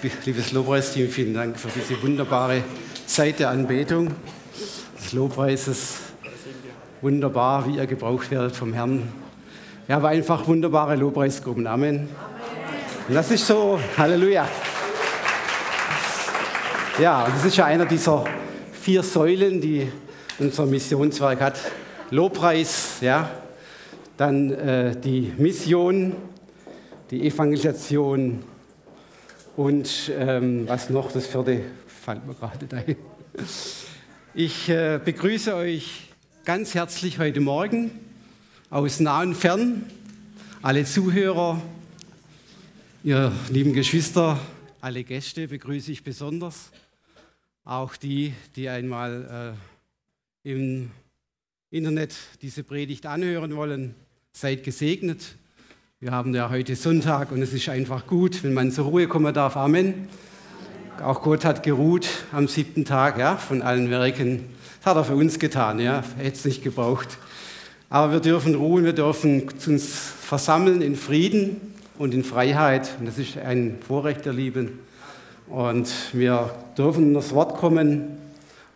Liebes Lobpreisteam, vielen Dank für diese wunderbare Zeit der Anbetung, des Lobpreises. Wunderbar, wie ihr gebraucht werdet vom Herrn. Wir haben einfach wunderbare Lobpreisgruppen. Amen. Und das ist so, Halleluja. Ja, das ist ja einer dieser vier Säulen, die unser Missionswerk hat. Lobpreis, ja, dann äh, die Mission, die Evangelisation und ähm, was noch, das vierte fällt mir gerade ein. Ich äh, begrüße euch ganz herzlich heute Morgen aus nah und fern, alle Zuhörer, ihr lieben Geschwister, alle Gäste begrüße ich besonders, auch die, die einmal äh, im Internet diese Predigt anhören wollen. Seid gesegnet. Wir haben ja heute Sonntag und es ist einfach gut, wenn man zur Ruhe kommen darf. Amen. Auch Gott hat geruht am siebten Tag ja, von allen Werken. Das hat er für uns getan, ja, hätte es nicht gebraucht. Aber wir dürfen ruhen, wir dürfen uns versammeln in Frieden und in Freiheit. Und das ist ein Vorrecht der Lieben. Und wir dürfen in das Wort kommen.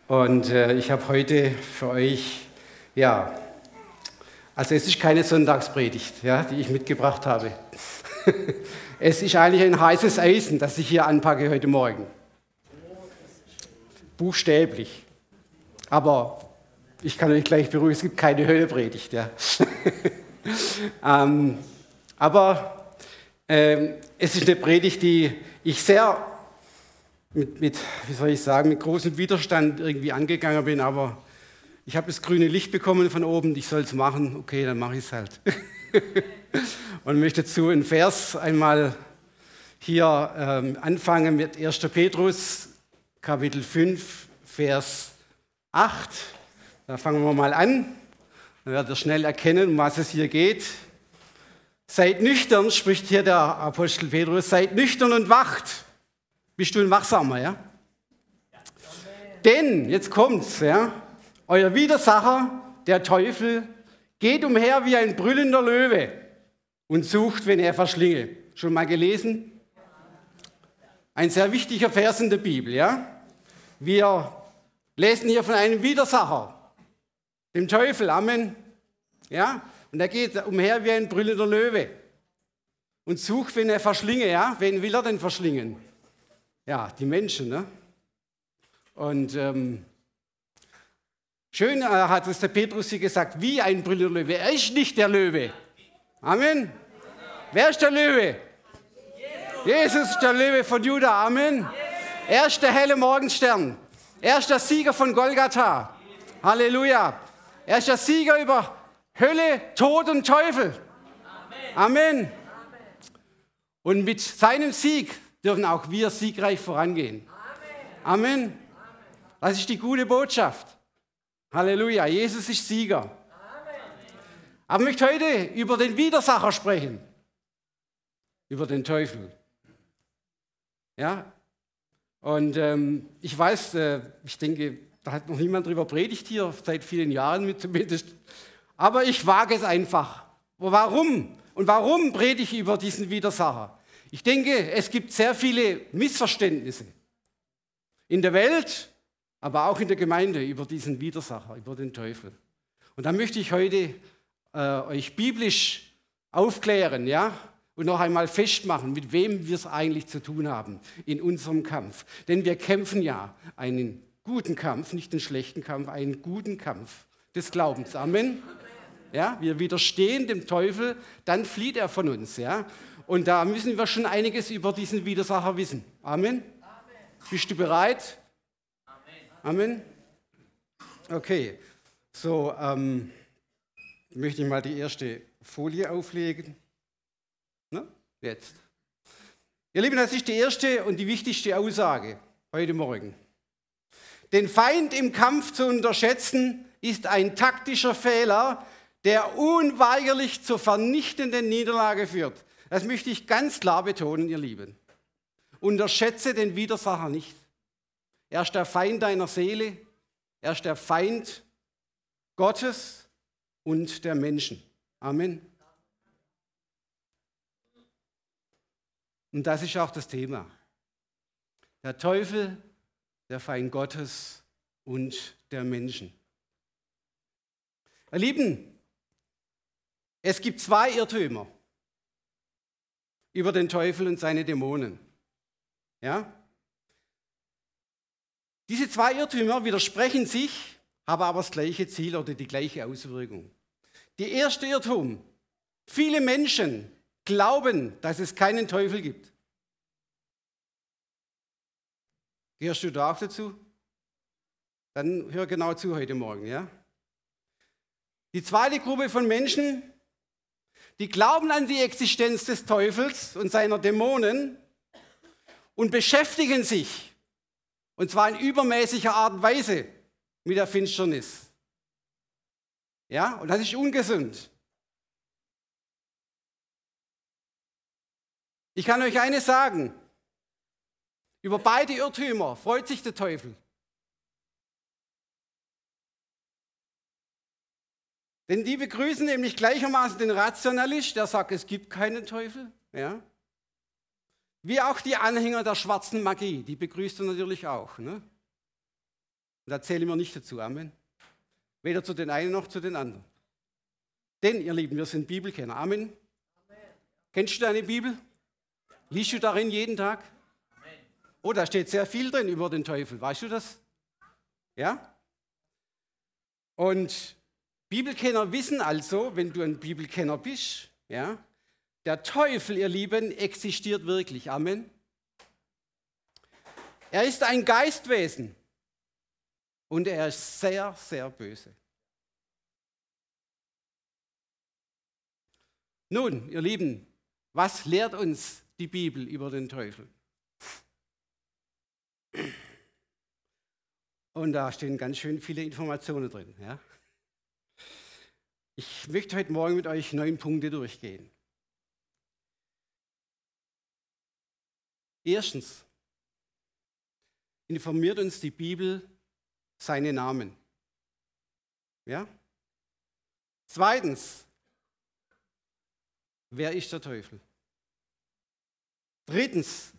Und äh, ich habe heute für euch, ja, also es ist keine Sonntagspredigt, ja, die ich mitgebracht habe. es ist eigentlich ein heißes Eisen, das ich hier anpacke heute Morgen. Buchstäblich. Aber ich kann euch gleich beruhigen, es gibt keine Höllepredigt. Ja. ähm, aber ähm, es ist eine Predigt, die ich sehr mit, mit, wie soll ich sagen, mit großem Widerstand irgendwie angegangen bin, aber ich habe das grüne Licht bekommen von oben, ich soll es machen, okay, dann mache ich es halt. und möchte zu einem Vers einmal hier ähm, anfangen mit 1. Petrus, Kapitel 5, Vers 8. Da fangen wir mal an. Dann werdet ihr schnell erkennen, um was es hier geht. Seid nüchtern, spricht hier der Apostel Petrus, seid nüchtern und wacht. Bist du ein Wachsamer, ja? ja. Denn, jetzt kommt's, ja, euer Widersacher, der Teufel, geht umher wie ein brüllender Löwe und sucht, wenn er verschlinge. Schon mal gelesen? Ein sehr wichtiger Vers in der Bibel, ja? Wir lesen hier von einem Widersacher, dem Teufel, Amen. Ja? Und er geht umher wie ein brüllender Löwe und sucht, wenn er verschlinge, ja? Wen will er denn verschlingen? Ja, die Menschen, ne? Und ähm, Schön äh, hat es der Petrus hier gesagt, wie ein brüllender Löwe. Er ist nicht der Löwe. Amen. Wer ist der Löwe? Jesus ist der Löwe von Juda. Amen. Er ist der helle Morgenstern. Er ist der Sieger von Golgatha. Halleluja. Er ist der Sieger über Hölle, Tod und Teufel. Amen. Und mit seinem Sieg dürfen auch wir siegreich vorangehen. Amen. Das ist die gute Botschaft. Halleluja, Jesus ist Sieger. Aber ich möchte heute über den Widersacher sprechen, über den Teufel. Ja, und ähm, ich weiß, äh, ich denke, da hat noch niemand drüber predigt hier, seit vielen Jahren zumindest. Aber ich wage es einfach. Warum? Und warum predige ich über diesen Widersacher? Ich denke, es gibt sehr viele Missverständnisse in der Welt aber auch in der Gemeinde über diesen Widersacher, über den Teufel. Und da möchte ich heute äh, euch biblisch aufklären, ja, und noch einmal festmachen, mit wem wir es eigentlich zu tun haben in unserem Kampf. Denn wir kämpfen ja einen guten Kampf, nicht einen schlechten Kampf, einen guten Kampf des Glaubens. Amen. Ja, wir widerstehen dem Teufel, dann flieht er von uns. Ja? Und da müssen wir schon einiges über diesen Widersacher wissen. Amen. Amen. Bist du bereit? Amen. Okay, so ähm, möchte ich mal die erste Folie auflegen. Na, jetzt. Ihr Lieben, das ist die erste und die wichtigste Aussage heute Morgen. Den Feind im Kampf zu unterschätzen, ist ein taktischer Fehler, der unweigerlich zur vernichtenden Niederlage führt. Das möchte ich ganz klar betonen, ihr Lieben. Unterschätze den Widersacher nicht. Er ist der Feind deiner Seele. Er ist der Feind Gottes und der Menschen. Amen. Und das ist auch das Thema. Der Teufel, der Feind Gottes und der Menschen. Ihr Lieben, es gibt zwei Irrtümer über den Teufel und seine Dämonen. Ja? Diese zwei Irrtümer widersprechen sich, haben aber das gleiche Ziel oder die gleiche Auswirkung. Die erste Irrtum. Viele Menschen glauben, dass es keinen Teufel gibt. Gehörst du da auch dazu? Dann hör genau zu heute Morgen, ja? Die zweite Gruppe von Menschen, die glauben an die Existenz des Teufels und seiner Dämonen und beschäftigen sich, und zwar in übermäßiger Art und Weise, mit der Finsternis. Ja, und das ist ungesund. Ich kann euch eines sagen, über beide Irrtümer freut sich der Teufel. Denn die begrüßen nämlich gleichermaßen den Rationalist, der sagt, es gibt keinen Teufel. Ja? Wie auch die Anhänger der schwarzen Magie, die begrüßt er natürlich auch. Ne? Und da zählen wir nicht dazu, Amen. Weder zu den einen noch zu den anderen. Denn, ihr Lieben, wir sind Bibelkenner. Amen. Amen. Kennst du deine Bibel? Liest du darin jeden Tag? Amen. Oh, da steht sehr viel drin über den Teufel. Weißt du das? Ja? Und Bibelkenner wissen also, wenn du ein Bibelkenner bist, ja, der Teufel, ihr Lieben, existiert wirklich. Amen. Er ist ein Geistwesen und er ist sehr, sehr böse. Nun, ihr Lieben, was lehrt uns die Bibel über den Teufel? Und da stehen ganz schön viele Informationen drin. Ja? Ich möchte heute Morgen mit euch neun Punkte durchgehen. Erstens informiert uns die Bibel seine Namen. Ja? Zweitens, wer ist der Teufel? Drittens,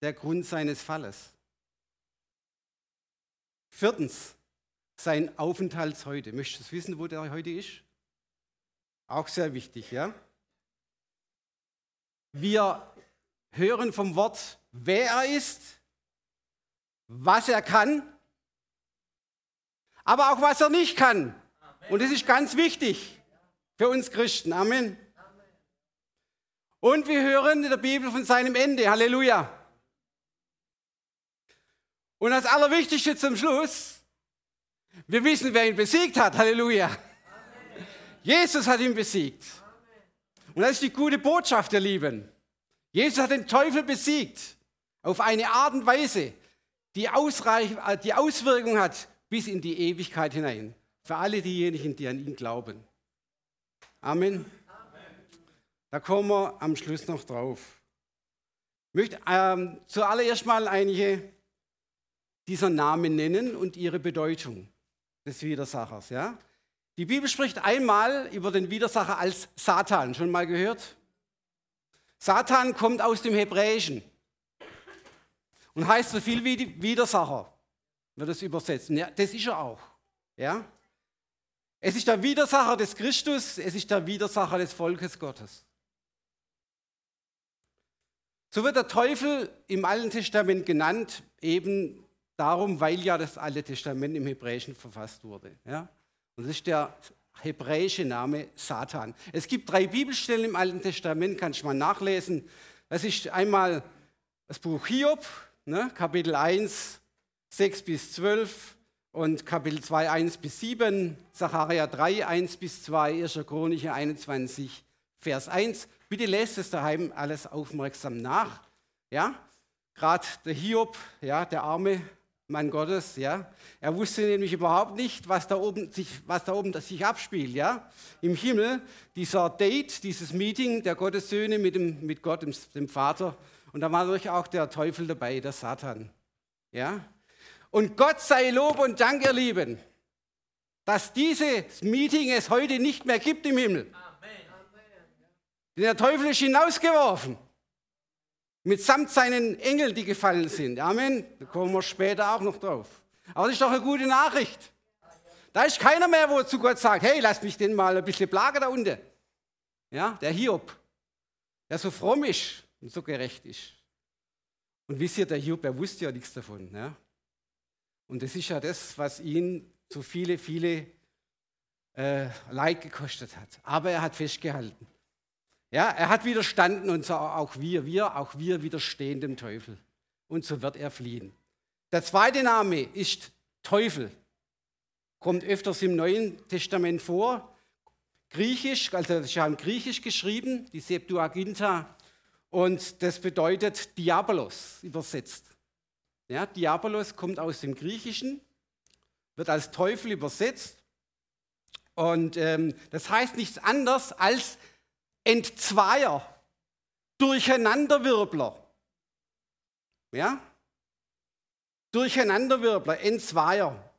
der Grund seines Falles. Viertens, sein Aufenthalt heute. Möchtest du wissen, wo der heute ist? Auch sehr wichtig, ja? Wir hören vom Wort, wer er ist, was er kann, aber auch was er nicht kann. Und das ist ganz wichtig für uns Christen. Amen. Und wir hören in der Bibel von seinem Ende. Halleluja. Und das Allerwichtigste zum Schluss, wir wissen, wer ihn besiegt hat. Halleluja. Jesus hat ihn besiegt. Und das ist die gute Botschaft, ihr Lieben. Jesus hat den Teufel besiegt auf eine Art und Weise, die, äh, die Auswirkung hat bis in die Ewigkeit hinein. Für alle diejenigen, die an ihn glauben. Amen. Da kommen wir am Schluss noch drauf. Ich möchte ähm, zuallererst mal einige dieser Namen nennen und ihre Bedeutung des Widersachers. Ja? Die Bibel spricht einmal über den Widersacher als Satan. Schon mal gehört? Satan kommt aus dem Hebräischen und heißt so viel wie Widersacher, wird es übersetzen. Ja, das ist er auch. Ja? Es ist der Widersacher des Christus, es ist der Widersacher des Volkes Gottes. So wird der Teufel im Alten Testament genannt, eben darum, weil ja das Alte Testament im Hebräischen verfasst wurde. Ja? Und das ist der hebräische Name Satan. Es gibt drei Bibelstellen im Alten Testament, kann ich mal nachlesen. Das ist einmal das Buch Hiob, ne, Kapitel 1, 6 bis 12 und Kapitel 2, 1 bis 7, Sacharja 3, 1 bis 2, 1. Chronische 21, Vers 1. Bitte lest es daheim alles aufmerksam nach. Ja, gerade der Hiob, ja, der arme Mann Gottes, ja. Er wusste nämlich überhaupt nicht, was da oben sich, was da oben sich abspielt, ja. Im Himmel, dieser Date, dieses Meeting der Gottessöhne mit, dem, mit Gott, dem, dem Vater. Und da war natürlich auch der Teufel dabei, der Satan, ja. Und Gott sei Lob und Dank, ihr Lieben, dass dieses Meeting es heute nicht mehr gibt im Himmel. Amen. Denn der Teufel ist hinausgeworfen. Mitsamt seinen Engeln, die gefallen sind. Amen. Da kommen wir später auch noch drauf. Aber das ist doch eine gute Nachricht. Da ist keiner mehr, wo zu Gott sagt, hey, lass mich den mal ein bisschen plagen da unten. Ja, der Hiob, der so fromm ist und so gerecht ist. Und wisst ihr, der Hiob, er wusste ja nichts davon. Ja? Und das ist ja das, was ihn so viele, viele äh, Leid gekostet hat. Aber er hat festgehalten. Ja, er hat widerstanden und so auch wir, wir, auch wir widerstehen dem Teufel. Und so wird er fliehen. Der zweite Name ist Teufel. Kommt öfters im Neuen Testament vor. Griechisch, also ja im Griechisch geschrieben, die Septuaginta. Und das bedeutet Diabolos übersetzt. Ja, Diabolos kommt aus dem Griechischen, wird als Teufel übersetzt. Und ähm, das heißt nichts anderes als Entzweier, Durcheinanderwirbler. Ja? Durcheinanderwirbler, Entzweier.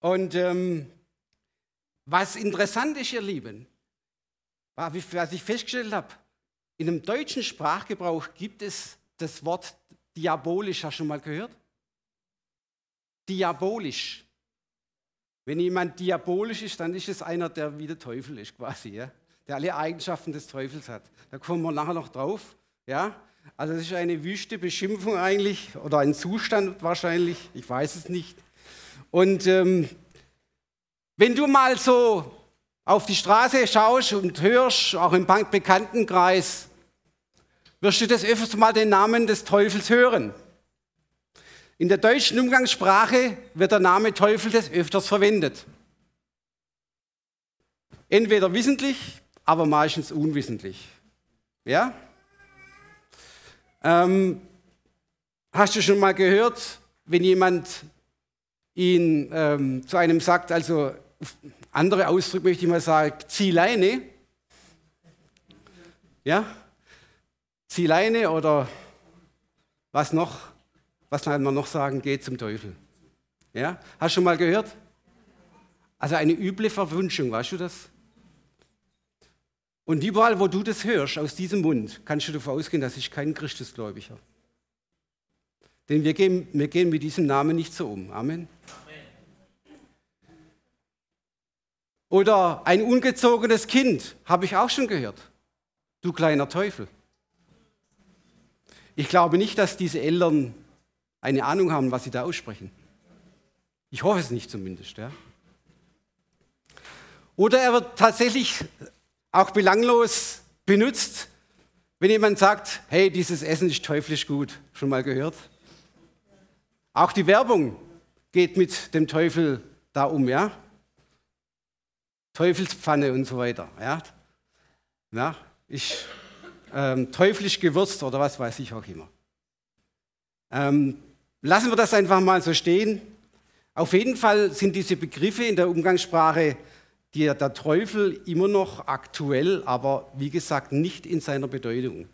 Und ähm, was interessant ist, ihr Lieben, was ich festgestellt habe, in dem deutschen Sprachgebrauch gibt es das Wort diabolisch. Hast du schon mal gehört? Diabolisch. Wenn jemand diabolisch ist, dann ist es einer, der wie der Teufel ist, quasi, ja? der alle Eigenschaften des Teufels hat. Da kommen wir nachher noch drauf. Ja? Also, das ist eine wüste Beschimpfung eigentlich oder ein Zustand wahrscheinlich, ich weiß es nicht. Und ähm, wenn du mal so auf die Straße schaust und hörst, auch im Bekanntenkreis, wirst du das öfters mal den Namen des Teufels hören. In der deutschen Umgangssprache wird der Name Teufel des öfters verwendet. Entweder wissentlich, aber meistens unwissentlich. Ja? Ähm, hast du schon mal gehört, wenn jemand ihn ähm, zu einem sagt, also andere Ausdruck möchte ich mal sagen, zieh Leine? Ja? Zieh Leine oder was noch? Was man noch sagen, geht zum Teufel. Ja? Hast du schon mal gehört? Also eine üble Verwünschung, weißt du das? Und überall, wo du das hörst, aus diesem Mund, kannst du davon ausgehen, dass ich kein Christusgläubiger. Denn wir gehen, wir gehen mit diesem Namen nicht so um. Amen. Oder ein ungezogenes Kind, habe ich auch schon gehört. Du kleiner Teufel. Ich glaube nicht, dass diese Eltern eine Ahnung haben, was sie da aussprechen. Ich hoffe es nicht zumindest. Ja. Oder er wird tatsächlich auch belanglos benutzt, wenn jemand sagt, hey, dieses Essen ist teuflisch gut. Schon mal gehört? Auch die Werbung geht mit dem Teufel da um, ja? Teufelspfanne und so weiter, ja? ja ich, ähm, teuflisch gewürzt oder was weiß ich auch immer. Ähm, Lassen wir das einfach mal so stehen. Auf jeden Fall sind diese Begriffe in der Umgangssprache der Teufel immer noch aktuell, aber wie gesagt nicht in seiner Bedeutung.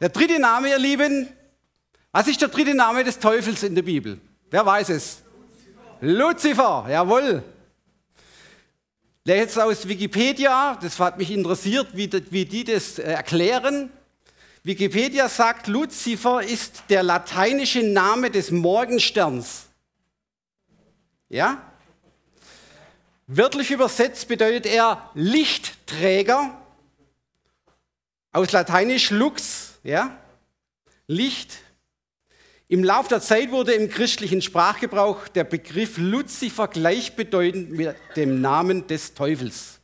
Der dritte Name, ihr Lieben, was ist der dritte Name des Teufels in der Bibel? Wer weiß es? Luzifer, Luzifer jawohl. Jetzt aus Wikipedia, das hat mich interessiert, wie, wie die das äh, erklären. Wikipedia sagt, Luzifer ist der lateinische Name des Morgensterns. Ja? Wörtlich übersetzt bedeutet er Lichtträger. Aus Lateinisch lux, ja? Licht. Im Laufe der Zeit wurde im christlichen Sprachgebrauch der Begriff Luzifer gleichbedeutend mit dem Namen des Teufels.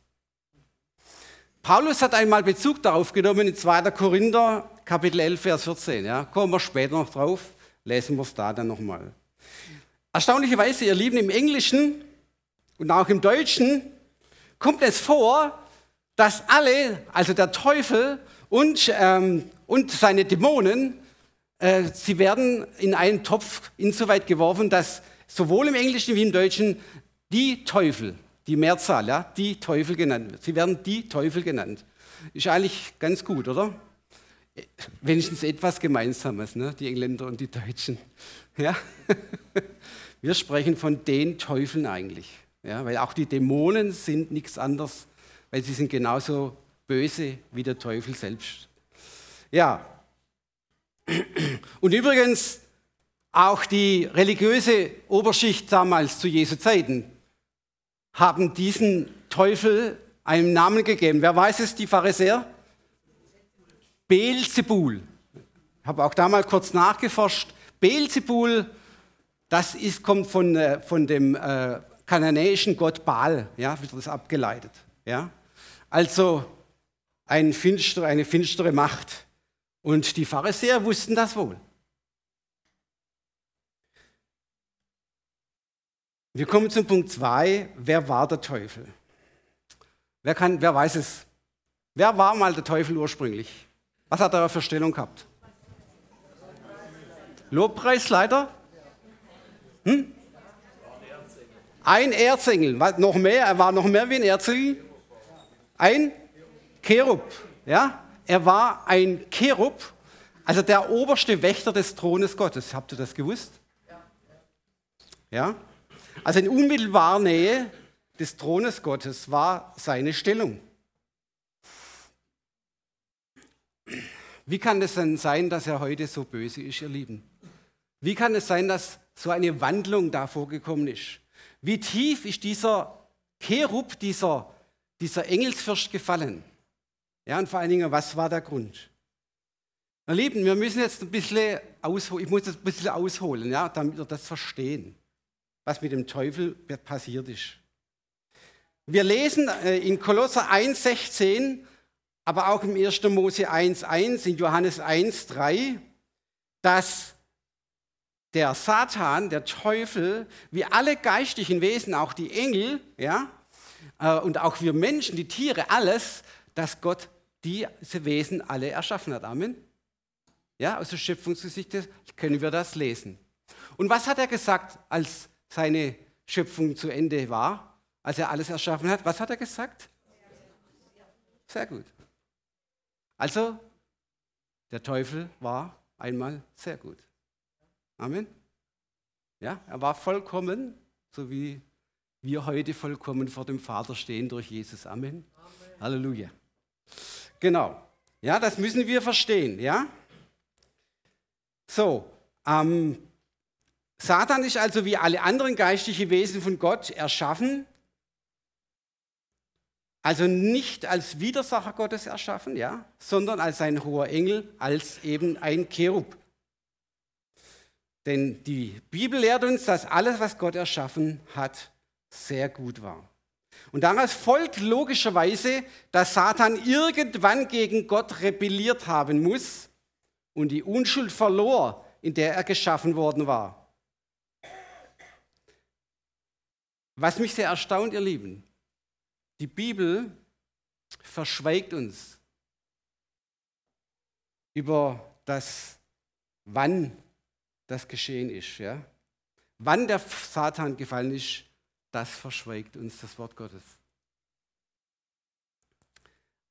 Paulus hat einmal Bezug darauf genommen in 2. Korinther, Kapitel 11, Vers 14. Ja, kommen wir später noch drauf, lesen wir es da dann nochmal. Erstaunlicherweise, ihr Lieben, im Englischen und auch im Deutschen kommt es vor, dass alle, also der Teufel und, ähm, und seine Dämonen, äh, sie werden in einen Topf insoweit geworfen, dass sowohl im Englischen wie im Deutschen die Teufel die Mehrzahl, ja, die Teufel genannt wird. Sie werden die Teufel genannt. Ist eigentlich ganz gut, oder? Wenigstens etwas Gemeinsames, ne? die Engländer und die Deutschen. Ja? Wir sprechen von den Teufeln eigentlich. Ja? Weil auch die Dämonen sind nichts anderes, weil sie sind genauso böse wie der Teufel selbst. Ja. Und übrigens, auch die religiöse Oberschicht damals zu Jesu Zeiten haben diesen Teufel einen Namen gegeben. Wer weiß es, die Pharisäer? Beelzebul. Ich habe auch da mal kurz nachgeforscht. Beelzebul, das ist, kommt von, äh, von dem äh, kananäischen Gott Baal, ja, wird das abgeleitet. Ja? Also ein finster, eine finstere Macht. Und die Pharisäer wussten das wohl. Wir kommen zum Punkt 2. Wer war der Teufel? Wer, kann, wer weiß es? Wer war mal der Teufel ursprünglich? Was hat er für Stellung gehabt? Lobpreisleiter? Hm? Ein Erzengel. Noch mehr, er war noch mehr wie ein Erzengel. Ein Cherub. Ja? Er war ein Cherub, also der oberste Wächter des Thrones Gottes. Habt ihr das gewusst? Ja? Also in unmittelbarer Nähe des Thrones Gottes war seine Stellung. Wie kann es denn sein, dass er heute so böse ist, ihr Lieben? Wie kann es sein, dass so eine Wandlung da vorgekommen ist? Wie tief ist dieser Cherub, dieser, dieser Engelsfürst gefallen? Ja, und vor allen Dingen, was war der Grund? Ihr Lieben, wir müssen jetzt ein bisschen ausholen, ich muss jetzt ein bisschen ausholen, ja, damit wir das verstehen, was mit dem Teufel passiert ist. Wir lesen äh, in Kolosser 1,16, aber auch im 1. Mose 1,1, in Johannes 1,3, dass der Satan, der Teufel, wie alle geistlichen Wesen, auch die Engel, ja, äh, und auch wir Menschen, die Tiere, alles, dass Gott diese Wesen alle erschaffen hat. Amen. Ja, aus der Schöpfungsgeschichte können wir das lesen. Und was hat er gesagt, als seine Schöpfung zu Ende war? als er alles erschaffen hat, was hat er gesagt? Sehr gut. Also, der Teufel war einmal sehr gut. Amen. Ja, er war vollkommen, so wie wir heute vollkommen vor dem Vater stehen durch Jesus. Amen. Amen. Halleluja. Genau. Ja, das müssen wir verstehen. Ja. So, ähm, Satan ist also wie alle anderen geistlichen Wesen von Gott erschaffen also nicht als Widersacher Gottes erschaffen, ja, sondern als ein hoher Engel, als eben ein Cherub. Denn die Bibel lehrt uns, dass alles, was Gott erschaffen hat, sehr gut war. Und daraus folgt logischerweise, dass Satan irgendwann gegen Gott rebelliert haben muss und die Unschuld verlor, in der er geschaffen worden war. Was mich sehr erstaunt, ihr Lieben, die Bibel verschweigt uns über das, wann das geschehen ist. Ja? Wann der Satan gefallen ist, das verschweigt uns das Wort Gottes.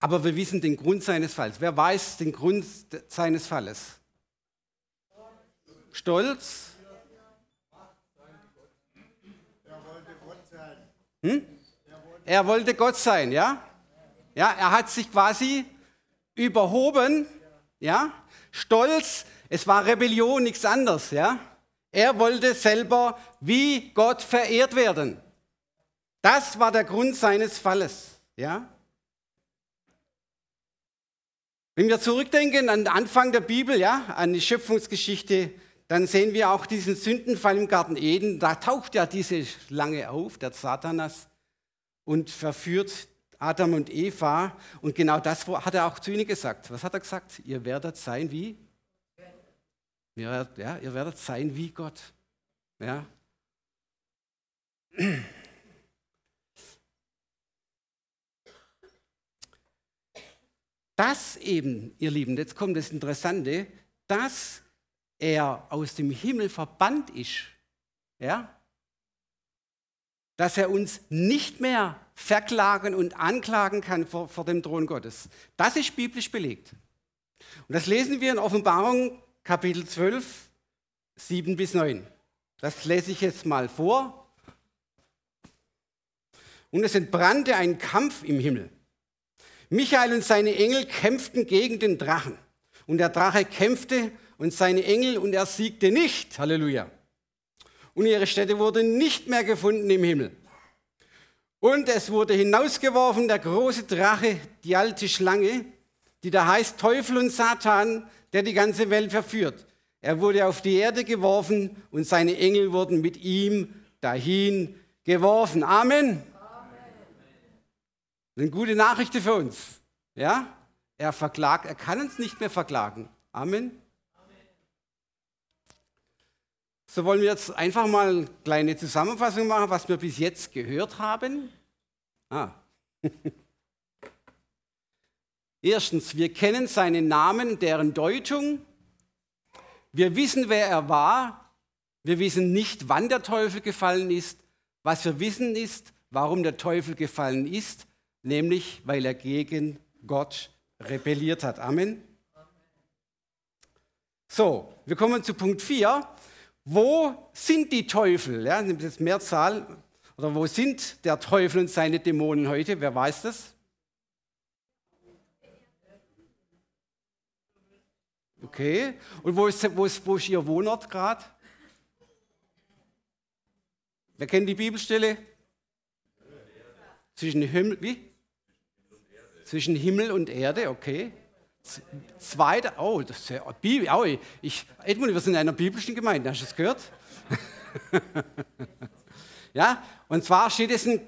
Aber wir wissen den Grund seines Falls. Wer weiß den Grund seines Falles? Stolz? Hm? Er wollte Gott sein, ja? Ja, er hat sich quasi überhoben, ja? Stolz, es war Rebellion, nichts anderes, ja? Er wollte selber wie Gott verehrt werden. Das war der Grund seines Falles, ja? Wenn wir zurückdenken an den Anfang der Bibel, ja, an die Schöpfungsgeschichte, dann sehen wir auch diesen Sündenfall im Garten Eden. Da taucht ja diese Schlange auf, der Satanas und verführt Adam und Eva. Und genau das hat er auch zu ihnen gesagt. Was hat er gesagt? Ihr werdet sein wie? Ja, ihr werdet sein wie Gott. Ja. Das eben, ihr Lieben, jetzt kommt das Interessante, dass er aus dem Himmel verbannt ist. Ja? dass er uns nicht mehr verklagen und anklagen kann vor, vor dem Thron Gottes. Das ist biblisch belegt. Und das lesen wir in Offenbarung Kapitel 12, 7 bis 9. Das lese ich jetzt mal vor. Und es entbrannte ein Kampf im Himmel. Michael und seine Engel kämpften gegen den Drachen. Und der Drache kämpfte und seine Engel und er siegte nicht. Halleluja. Und ihre Stätte wurde nicht mehr gefunden im Himmel. Und es wurde hinausgeworfen der große Drache, die alte Schlange, die da heißt Teufel und Satan, der die ganze Welt verführt. Er wurde auf die Erde geworfen und seine Engel wurden mit ihm dahin geworfen. Amen. Das sind gute Nachrichten für uns. Ja? Er verklagt, er kann uns nicht mehr verklagen. Amen. So wollen wir jetzt einfach mal eine kleine Zusammenfassung machen, was wir bis jetzt gehört haben. Ah. Erstens, wir kennen seinen Namen, deren Deutung. Wir wissen, wer er war. Wir wissen nicht, wann der Teufel gefallen ist. Was wir wissen ist, warum der Teufel gefallen ist, nämlich weil er gegen Gott rebelliert hat. Amen. So, wir kommen zu Punkt 4. Wo sind die Teufel? Ja, das ist Mehrzahl. Oder wo sind der Teufel und seine Dämonen heute? Wer weiß das? Okay. Und wo ist, wo ist, wo ist Ihr Wohnort gerade? Wer kennt die Bibelstelle? Zwischen Himmel, wie? Zwischen Himmel und Erde, okay. Zweiter, oh, das ist ja, Bibel, oh, ich, Edmund, wir sind in einer biblischen Gemeinde, hast du das gehört? ja, und zwar steht es in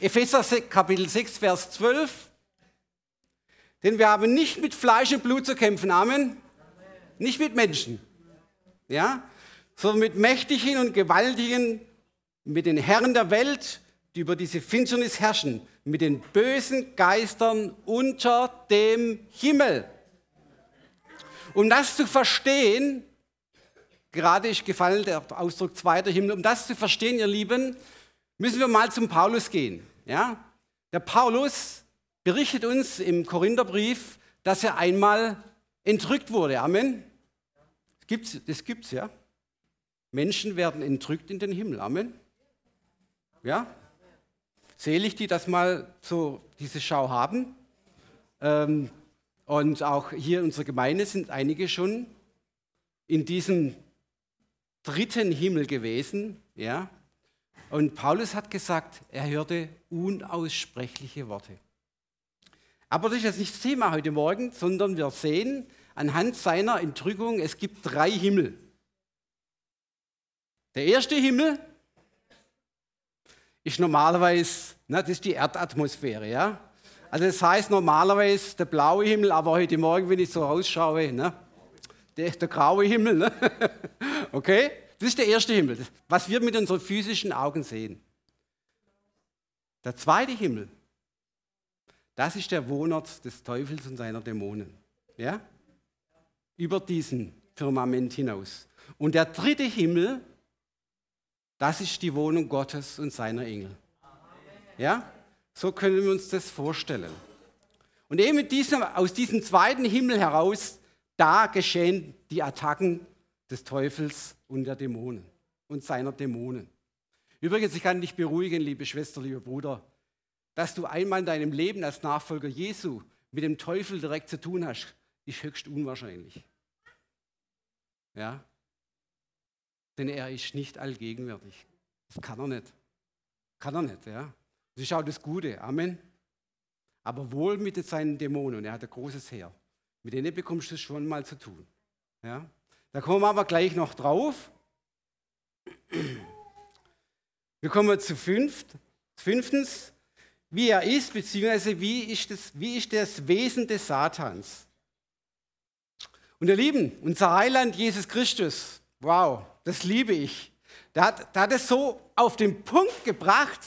Epheser Kapitel 6, Vers 12, denn wir haben nicht mit Fleisch und Blut zu kämpfen, Amen, nicht mit Menschen, ja, sondern mit Mächtigen und Gewaltigen, mit den Herren der Welt, die über diese Finsternis herrschen, mit den bösen Geistern unter dem Himmel. Um das zu verstehen, gerade ist gefallen der Ausdruck zweiter Himmel, um das zu verstehen, ihr Lieben, müssen wir mal zum Paulus gehen. Ja? Der Paulus berichtet uns im Korintherbrief, dass er einmal entrückt wurde. Amen. Das gibt's, das gibt's ja. Menschen werden entrückt in den Himmel. Amen. Ja? Selig, die das mal so diese Schau haben. Ähm, und auch hier in unserer Gemeinde sind einige schon in diesem dritten Himmel gewesen. Ja? Und Paulus hat gesagt, er hörte unaussprechliche Worte. Aber das ist jetzt nicht das Thema heute Morgen, sondern wir sehen anhand seiner Entrückung, es gibt drei Himmel. Der erste Himmel ist normalerweise, na, das ist die Erdatmosphäre, ja. Also das heißt normalerweise der blaue Himmel, aber heute Morgen, wenn ich so rausschaue, ne, der, der graue Himmel, ne? okay, das ist der erste Himmel, was wir mit unseren physischen Augen sehen. Der zweite Himmel, das ist der Wohnort des Teufels und seiner Dämonen, ja, über diesen Firmament hinaus. Und der dritte Himmel, das ist die Wohnung Gottes und seiner Engel. Ja? So können wir uns das vorstellen. Und eben diesem, aus diesem zweiten Himmel heraus, da geschehen die Attacken des Teufels und der Dämonen und seiner Dämonen. Übrigens, ich kann dich beruhigen, liebe Schwester, lieber Bruder, dass du einmal in deinem Leben als Nachfolger Jesu mit dem Teufel direkt zu tun hast, ist höchst unwahrscheinlich. Ja, denn er ist nicht allgegenwärtig. Das kann er nicht. Kann er nicht, ja. Ist auch das Gute. Amen. Aber wohl mit seinen Dämonen. Er hat ein großes Heer. Mit denen bekommst du es schon mal zu tun. Ja. Da kommen wir aber gleich noch drauf. Wir kommen zu fünft. Fünftens, wie er ist, beziehungsweise wie ist, das, wie ist das Wesen des Satans. Und ihr Lieben, unser Heiland Jesus Christus, wow, das liebe ich. Der hat, der hat es so auf den Punkt gebracht,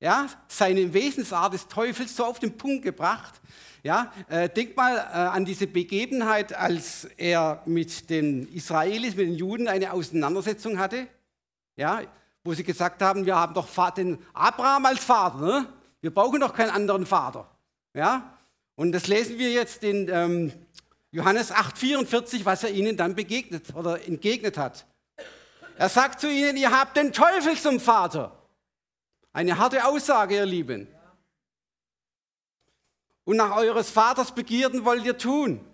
ja, seine Wesensart des Teufels so auf den Punkt gebracht. Ja, äh, denk mal äh, an diese Begebenheit, als er mit den Israelis, mit den Juden eine Auseinandersetzung hatte. Ja, wo sie gesagt haben, wir haben doch den Abraham als Vater. Ne? Wir brauchen doch keinen anderen Vater. Ja, und das lesen wir jetzt in ähm, Johannes 8,44, was er ihnen dann begegnet oder entgegnet hat. Er sagt zu ihnen, ihr habt den Teufel zum Vater. Eine harte Aussage, ihr Lieben. Und nach eures Vaters Begierden wollt ihr tun.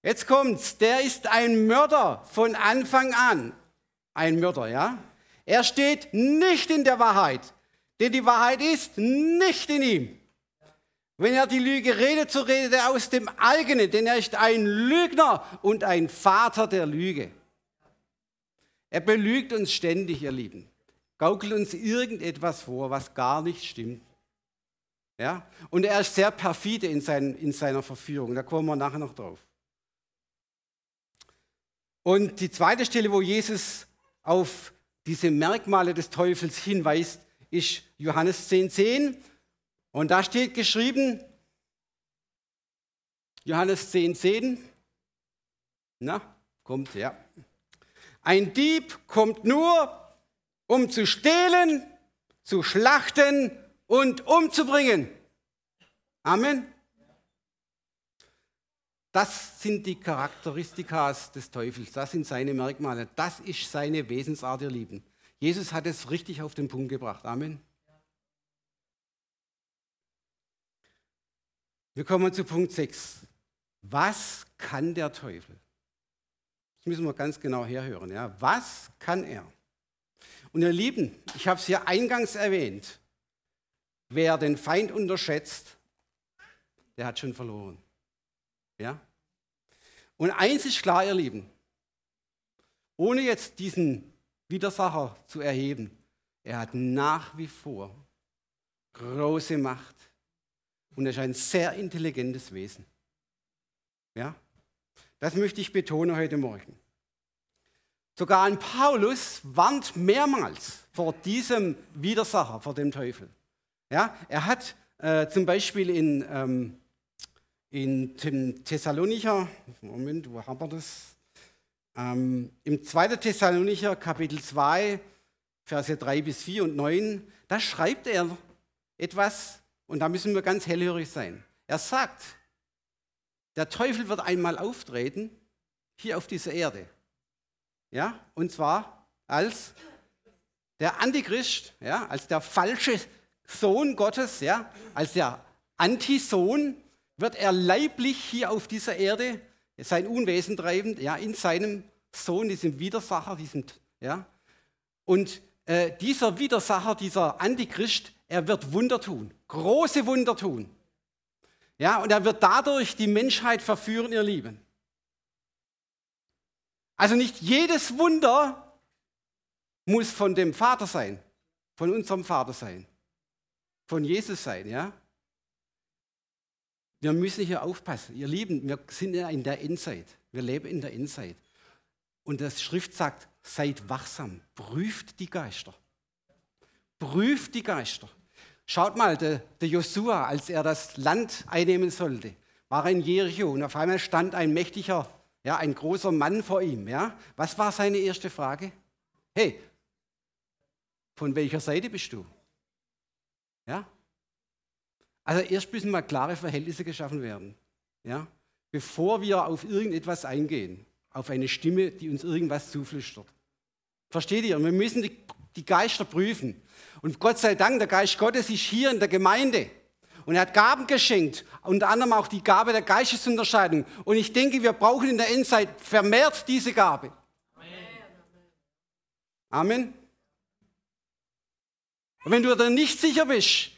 Jetzt kommt's, der ist ein Mörder von Anfang an. Ein Mörder, ja? Er steht nicht in der Wahrheit, denn die Wahrheit ist nicht in ihm. Wenn er die Lüge redet, so redet er aus dem eigenen, denn er ist ein Lügner und ein Vater der Lüge. Er belügt uns ständig, ihr Lieben. Gaukelt uns irgendetwas vor, was gar nicht stimmt. Ja? Und er ist sehr perfide in, sein, in seiner Verführung. Da kommen wir nachher noch drauf. Und die zweite Stelle, wo Jesus auf diese Merkmale des Teufels hinweist, ist Johannes 10,10. 10. Und da steht geschrieben, Johannes 10,10. 10, na, kommt, ja. Ein Dieb kommt nur, um zu stehlen, zu schlachten und umzubringen. Amen. Das sind die Charakteristika des Teufels, das sind seine Merkmale, das ist seine Wesensart, ihr Lieben. Jesus hat es richtig auf den Punkt gebracht. Amen. Wir kommen zu Punkt 6. Was kann der Teufel? Das müssen wir ganz genau herhören. Ja? Was kann er? Und ihr Lieben, ich habe es ja eingangs erwähnt, wer den Feind unterschätzt, der hat schon verloren. Ja? Und eins ist klar, ihr Lieben, ohne jetzt diesen Widersacher zu erheben, er hat nach wie vor große Macht und er ist ein sehr intelligentes Wesen. Ja? Das möchte ich betonen heute Morgen. Sogar ein Paulus warnt mehrmals vor diesem Widersacher, vor dem Teufel. Ja? Er hat äh, zum Beispiel in ähm, in dem Thessalonicher, Moment, wo haben wir das? Ähm, Im 2. Thessalonicher Kapitel 2, Verse 3 bis 4 und 9, da schreibt er etwas, und da müssen wir ganz hellhörig sein. Er sagt, der Teufel wird einmal auftreten, hier auf dieser Erde. Ja, und zwar als der Antichrist, ja, als der falsche Sohn Gottes, ja, als der Antisohn, wird er leiblich hier auf dieser Erde sein Unwesen treiben, ja, in seinem Sohn, diesem Widersacher, diesem, ja. Und äh, dieser Widersacher, dieser Antichrist, er wird Wunder tun, große Wunder tun. Ja, und er wird dadurch die Menschheit verführen, ihr Lieben. Also nicht jedes Wunder muss von dem Vater sein, von unserem Vater sein, von Jesus sein, ja. Wir müssen hier aufpassen. Ihr Lieben, wir sind ja in der Endzeit. Wir leben in der Endzeit. Und das Schrift sagt, seid wachsam, prüft die Geister. Prüft die Geister. Schaut mal, der, der Josua, als er das Land einnehmen sollte, war in Jericho und auf einmal stand ein mächtiger, ja, ein großer Mann vor ihm. Ja? Was war seine erste Frage? Hey, von welcher Seite bist du? Ja? Also erst müssen mal klare Verhältnisse geschaffen werden, ja? bevor wir auf irgendetwas eingehen, auf eine Stimme, die uns irgendwas zuflüstert. Versteht ihr? Wir müssen die, die Geister prüfen. Und Gott sei Dank, der Geist Gottes ist hier in der Gemeinde. Und er hat Gaben geschenkt, unter anderem auch die Gabe der Geistesunterscheidung. Und ich denke, wir brauchen in der Endzeit vermehrt diese Gabe. Amen. Und wenn du dir nicht sicher bist,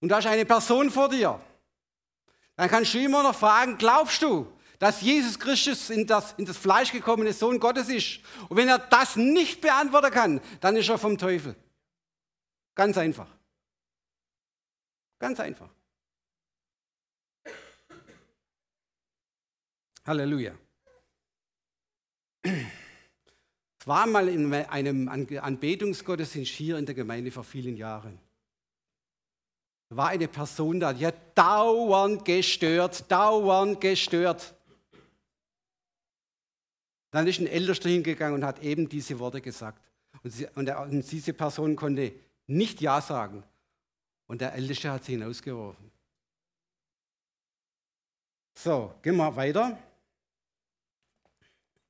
und da ist eine Person vor dir, dann kannst du immer noch fragen, glaubst du, dass Jesus Christus in das, in das Fleisch gekommene Sohn Gottes ist? Und wenn er das nicht beantworten kann, dann ist er vom Teufel. Ganz einfach. Ganz einfach. Halleluja. Es war mal in einem Anbetungsgottesdienst hier in der Gemeinde vor vielen Jahren war eine Person da, die hat dauernd gestört, dauernd gestört. Dann ist ein Ältester hingegangen und hat eben diese Worte gesagt. Und, sie, und, der, und diese Person konnte nicht Ja sagen. Und der Älteste hat sie hinausgeworfen. So, gehen wir weiter.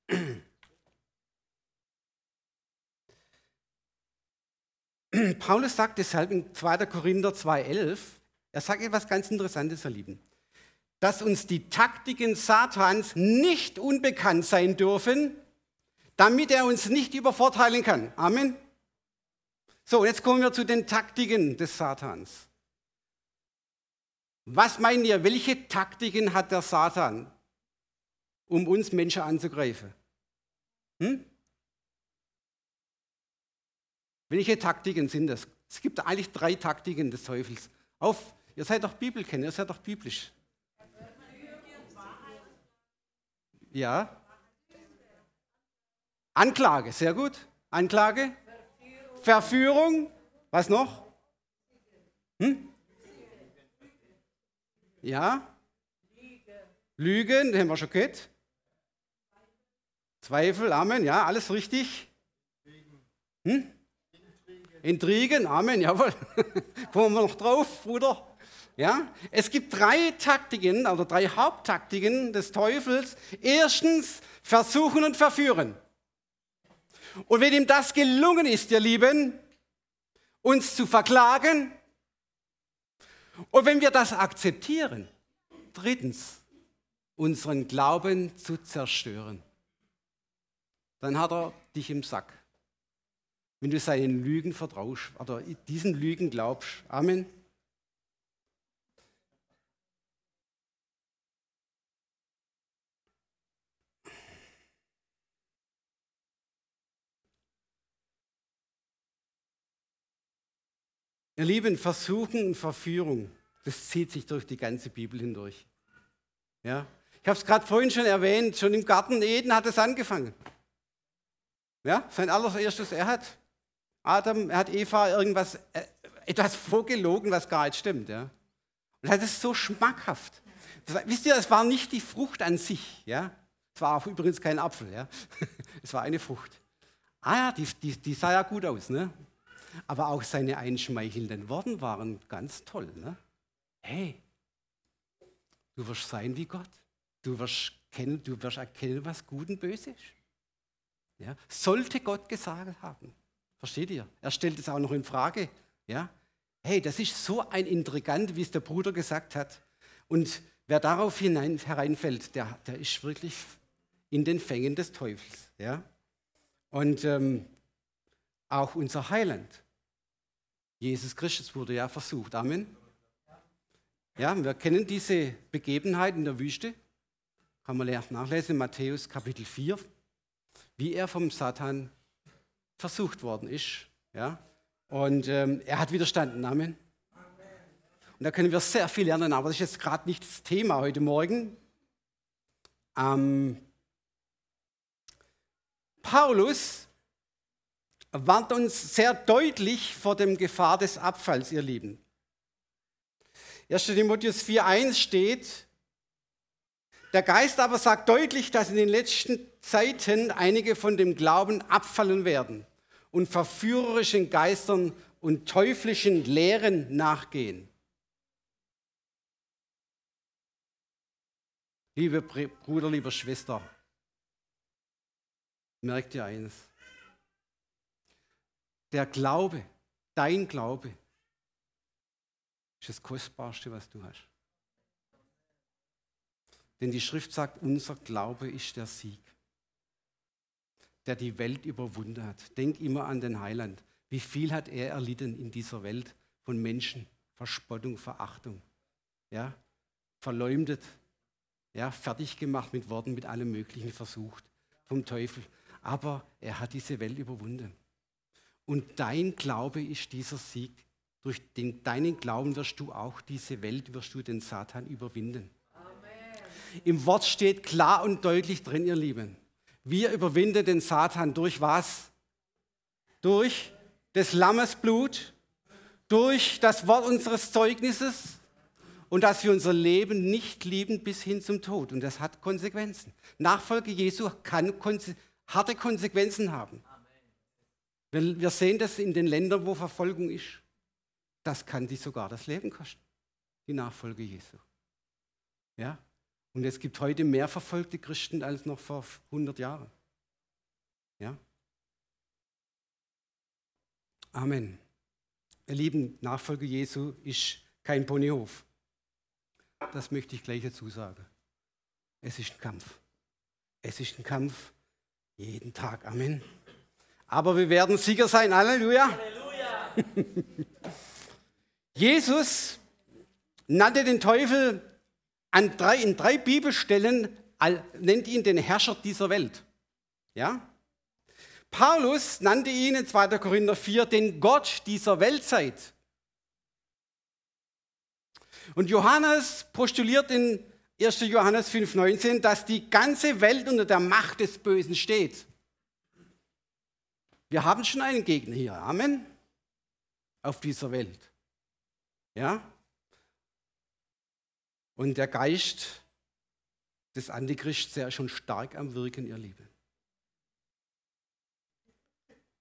Paulus sagt deshalb in 2. Korinther 2,11, er sagt etwas ganz Interessantes, ihr Lieben. dass uns die Taktiken Satans nicht unbekannt sein dürfen, damit er uns nicht übervorteilen kann. Amen. So, jetzt kommen wir zu den Taktiken des Satans. Was meint ihr, welche Taktiken hat der Satan, um uns Menschen anzugreifen? Hm? Welche Taktiken sind das? Es gibt eigentlich drei Taktiken des Teufels. Auf, ihr seid doch Bibelkenner, ihr seid doch biblisch. Ja. Anklage, sehr gut. Anklage. Verführung. Was noch? Hm? Ja. Lügen, den haben wir schon gehört. Zweifel, Amen, ja, alles richtig. Hm? Intrigen, Amen, jawohl. Kommen wir noch drauf, Bruder? Ja? Es gibt drei Taktiken oder drei Haupttaktiken des Teufels. Erstens versuchen und verführen. Und wenn ihm das gelungen ist, ihr Lieben, uns zu verklagen, und wenn wir das akzeptieren, drittens, unseren Glauben zu zerstören, dann hat er dich im Sack wenn du seinen Lügen vertraust oder diesen Lügen glaubst. Amen. Ihr Lieben, Versuchen und Verführung, das zieht sich durch die ganze Bibel hindurch. Ja? Ich habe es gerade vorhin schon erwähnt, schon im Garten Eden hat es angefangen. Ja? Sein allererstes, er hat Adam er hat Eva irgendwas, äh, etwas vorgelogen, was gar nicht stimmt. Ja? Und das ist so schmackhaft. Das, wisst ihr, es war nicht die Frucht an sich. Ja? Es war auch übrigens kein Apfel. Ja? Es war eine Frucht. Ah ja, die, die, die sah ja gut aus. Ne? Aber auch seine einschmeichelnden Worte waren ganz toll. Ne? Hey, du wirst sein wie Gott. Du wirst, kennen, du wirst erkennen, was gut und böse ist. Ja? Sollte Gott gesagt haben. Versteht ihr? Er stellt es auch noch in Frage. Ja? Hey, das ist so ein Intrigant, wie es der Bruder gesagt hat. Und wer darauf hinein, hereinfällt, der, der ist wirklich in den Fängen des Teufels. Ja? Und ähm, auch unser Heiland, Jesus Christus, wurde ja versucht. Amen. Ja, wir kennen diese Begebenheit in der Wüste. Kann man nachlesen Matthäus Kapitel 4, wie er vom Satan versucht worden ist. Ja? Und ähm, er hat widerstanden. Amen. Und da können wir sehr viel lernen, aber das ist jetzt gerade nicht das Thema heute Morgen. Ähm, Paulus warnt uns sehr deutlich vor dem Gefahr des Abfalls, ihr Lieben. 1. Timotheus 4.1 steht, der Geist aber sagt deutlich, dass in den letzten Zeiten einige von dem Glauben abfallen werden und verführerischen Geistern und teuflischen Lehren nachgehen. Liebe Bruder, liebe Schwester, merkt ihr eines. Der Glaube, dein Glaube, ist das Kostbarste, was du hast. Denn die Schrift sagt, unser Glaube ist der Sieg, der die Welt überwunden hat. Denk immer an den Heiland. Wie viel hat er erlitten in dieser Welt von Menschen? Verspottung, Verachtung, ja? verleumdet, ja? fertig gemacht mit Worten, mit allem Möglichen versucht vom Teufel. Aber er hat diese Welt überwunden. Und dein Glaube ist dieser Sieg. Durch den, deinen Glauben wirst du auch diese Welt, wirst du den Satan überwinden. Im Wort steht klar und deutlich drin, ihr Lieben. Wir überwinden den Satan durch was? Durch des Lammes Blut, durch das Wort unseres Zeugnisses und dass wir unser Leben nicht lieben bis hin zum Tod. Und das hat Konsequenzen. Nachfolge Jesu kann konse harte Konsequenzen haben. Wir sehen das in den Ländern, wo Verfolgung ist. Das kann dich sogar das Leben kosten, die Nachfolge Jesu. Ja? Und es gibt heute mehr verfolgte Christen als noch vor 100 Jahren. Ja? Amen. Ihr lieben, Nachfolger Jesu ist kein Ponyhof. das möchte ich gleich dazu sagen. Es ist ein Kampf. Es ist ein Kampf jeden Tag. Amen. Aber wir werden Sieger sein. Halleluja. Halleluja. Jesus nannte den Teufel drei, in drei Bibelstellen, nennt ihn den Herrscher dieser Welt. Ja? Paulus nannte ihn in 2. Korinther 4 den Gott dieser Weltzeit. Und Johannes postuliert in 1. Johannes 5,19, dass die ganze Welt unter der Macht des Bösen steht. Wir haben schon einen Gegner hier. Amen. Auf dieser Welt. Ja? Und der Geist des Antichrists ist ja schon stark am Wirken, ihr Lieben.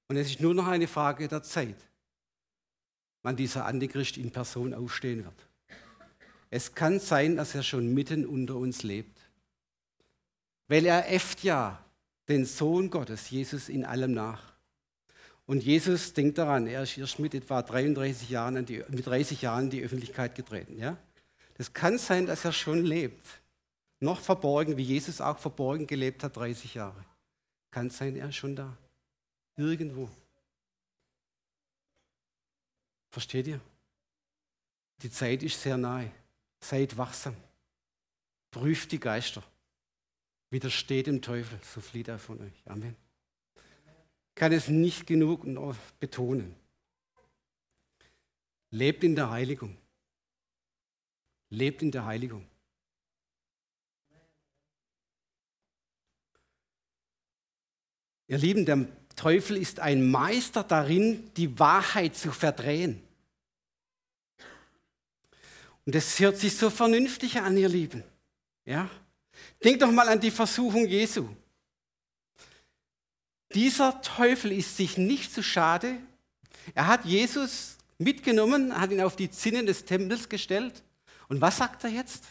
Und es ist nur noch eine Frage der Zeit, wann dieser Antichrist in Person aufstehen wird. Es kann sein, dass er schon mitten unter uns lebt, weil er äfft ja den Sohn Gottes, Jesus, in allem nach. Und Jesus, denkt daran, er ist erst mit etwa 33 Jahren, die, mit 30 Jahren in die Öffentlichkeit getreten. Ja? Das kann sein, dass er schon lebt. Noch verborgen, wie Jesus auch verborgen gelebt hat, 30 Jahre. Kann sein, er ist schon da. Irgendwo. Versteht ihr? Die Zeit ist sehr nahe. Seid wachsam. Prüft die Geister. Widersteht dem Teufel, so flieht er von euch. Amen kann es nicht genug betonen. Lebt in der Heiligung. Lebt in der Heiligung. Ihr Lieben, der Teufel ist ein Meister darin, die Wahrheit zu verdrehen. Und das hört sich so vernünftig an, ihr Lieben. Ja? Denkt doch mal an die Versuchung Jesu. Dieser Teufel ist sich nicht zu schade. Er hat Jesus mitgenommen, hat ihn auf die Zinnen des Tempels gestellt. Und was sagt er jetzt?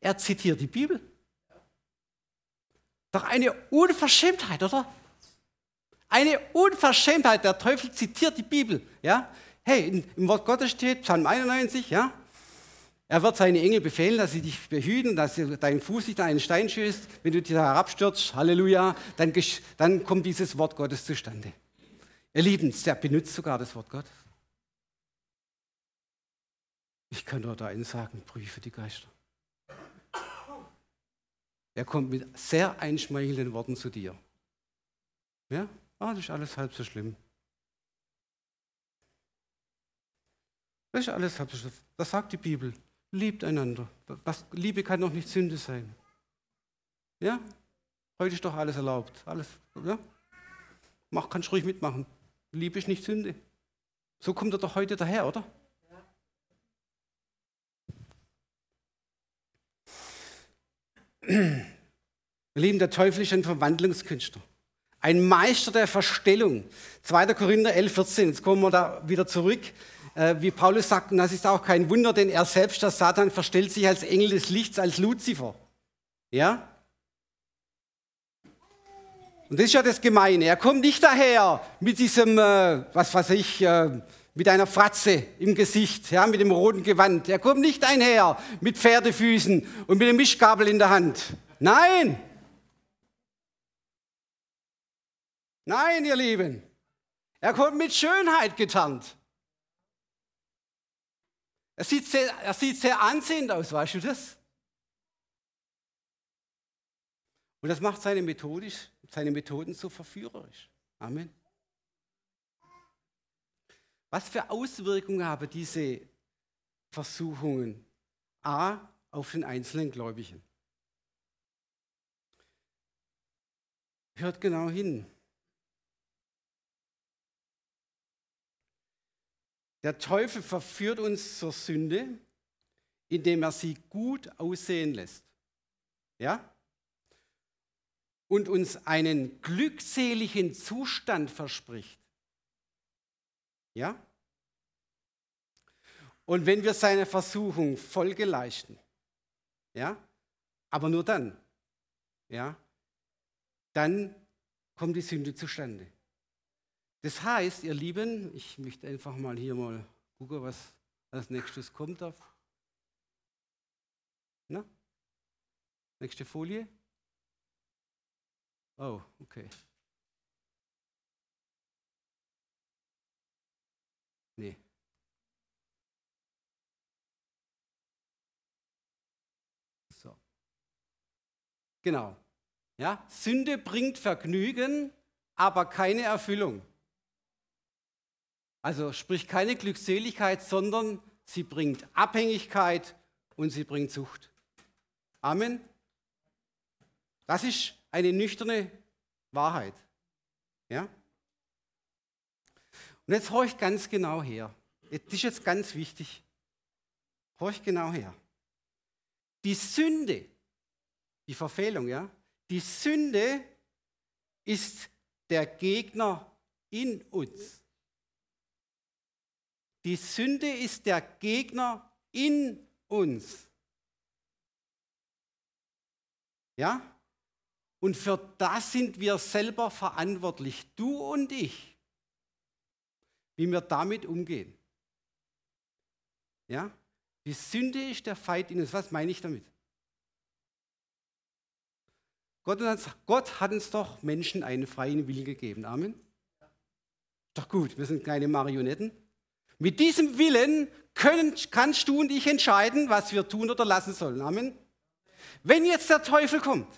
Er zitiert die Bibel. Doch eine Unverschämtheit, oder? Eine Unverschämtheit. Der Teufel zitiert die Bibel. Ja? Hey, im Wort Gottes steht, Psalm 91, ja? Er wird seine Engel befehlen, dass sie dich behüten, dass dein Fuß nicht an einen Stein schießt. Wenn du dir herabstürzt, Halleluja, dann, dann kommt dieses Wort Gottes zustande. Ihr Lieben, er benutzt sogar das Wort Gottes. Ich kann nur da eins sagen, prüfe die Geister. Er kommt mit sehr einschmeichelnden Worten zu dir. Ja, ah, das ist alles halb so schlimm. Das ist alles halb so schlimm. Das sagt die Bibel. Liebt einander. Was, Liebe kann doch nicht Sünde sein. Ja? Heute ist doch alles erlaubt. Alles, ja? Mach, kannst ruhig mitmachen. Liebe ist nicht Sünde. So kommt er doch heute daher, oder? Lieben, der Teufel ist ein Verwandlungskünstler. Ein Meister der Verstellung. 2. Korinther 11, 14. Jetzt kommen wir da wieder zurück. Äh, wie Paulus sagt, das ist auch kein Wunder, denn er selbst, der Satan, verstellt sich als Engel des Lichts, als Luzifer. Ja? Und das ist ja das Gemeine. Er kommt nicht daher mit diesem, äh, was weiß ich, äh, mit einer Fratze im Gesicht, ja, mit dem roten Gewand. Er kommt nicht einher mit Pferdefüßen und mit dem Mischgabel in der Hand. Nein! Nein, ihr Lieben. Er kommt mit Schönheit getarnt. Er sieht, sehr, er sieht sehr ansehend aus, weißt du das? Und das macht seine, Methodisch, seine Methoden so verführerisch. Amen. Was für Auswirkungen haben diese Versuchungen? A, auf den einzelnen Gläubigen. Hört genau hin. Der Teufel verführt uns zur Sünde, indem er sie gut aussehen lässt. Ja? Und uns einen glückseligen Zustand verspricht. Ja? Und wenn wir seine Versuchung Folge leisten, ja, aber nur dann, ja, dann kommt die Sünde zustande. Das heißt, ihr Lieben, ich möchte einfach mal hier mal gucken, was als nächstes kommt. Na? Nächste Folie. Oh, okay. Nee. So. Genau. Ja, Sünde bringt Vergnügen, aber keine Erfüllung. Also sprich keine Glückseligkeit, sondern sie bringt Abhängigkeit und sie bringt Sucht. Amen. Das ist eine nüchterne Wahrheit. Ja? Und jetzt horch ganz genau her. Das ist jetzt ganz wichtig. Horch genau her. Die Sünde, die Verfehlung, ja, die Sünde ist der Gegner in uns. Die Sünde ist der Gegner in uns. Ja? Und für das sind wir selber verantwortlich, du und ich, wie wir damit umgehen. Ja? Die Sünde ist der Feind in uns. Was meine ich damit? Gott, Gott hat uns doch Menschen einen freien Willen gegeben. Amen. Doch gut, wir sind keine Marionetten. Mit diesem Willen können, kannst du und ich entscheiden, was wir tun oder lassen sollen. Amen. Wenn jetzt der Teufel kommt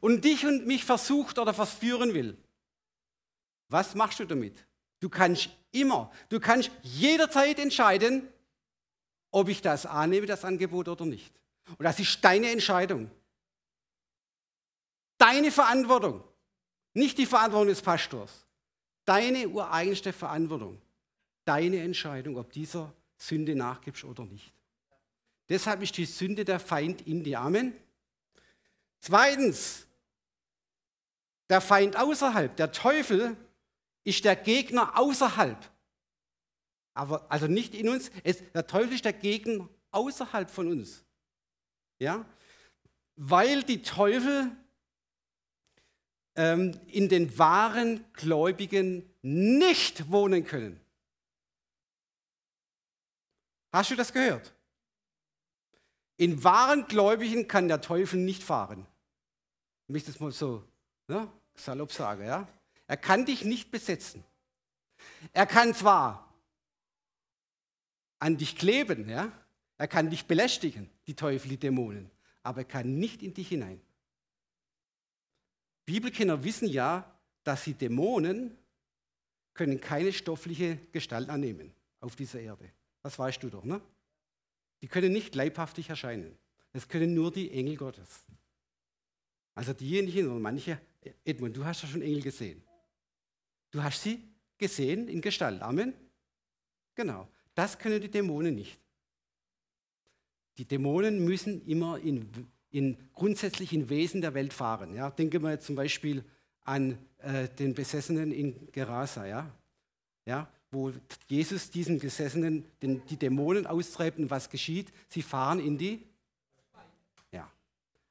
und dich und mich versucht oder verführen will, was machst du damit? Du kannst immer, du kannst jederzeit entscheiden, ob ich das annehme, das Angebot oder nicht. Und das ist deine Entscheidung. Deine Verantwortung, nicht die Verantwortung des Pastors. Deine ureigenste Verantwortung. Deine Entscheidung, ob dieser Sünde nachgibst oder nicht. Deshalb ist die Sünde der Feind in dir. Amen. Zweitens, der Feind außerhalb, der Teufel ist der Gegner außerhalb. Aber also nicht in uns, es, der Teufel ist der Gegner außerhalb von uns. Ja? Weil die Teufel ähm, in den wahren Gläubigen nicht wohnen können. Hast du das gehört? In wahren Gläubigen kann der Teufel nicht fahren. Wenn ich das mal so ne, salopp sage. Ja? Er kann dich nicht besetzen. Er kann zwar an dich kleben, ja? er kann dich belästigen, die Teufel, die Dämonen, aber er kann nicht in dich hinein. Bibelkenner wissen ja, dass die Dämonen können keine stoffliche Gestalt annehmen auf dieser Erde. Das weißt du doch, ne? Die können nicht leibhaftig erscheinen. Das können nur die Engel Gottes. Also diejenigen und manche, Edmund, du hast ja schon Engel gesehen. Du hast sie gesehen in Gestalt. Amen. Genau. Das können die Dämonen nicht. Die Dämonen müssen immer in in grundsätzlichen Wesen der Welt fahren. Ja? Denken wir jetzt zum Beispiel an äh, den Besessenen in Gerasa, ja? Ja? wo Jesus diesen Besessenen den, die Dämonen austreibt und was geschieht? Sie fahren in die. Ja.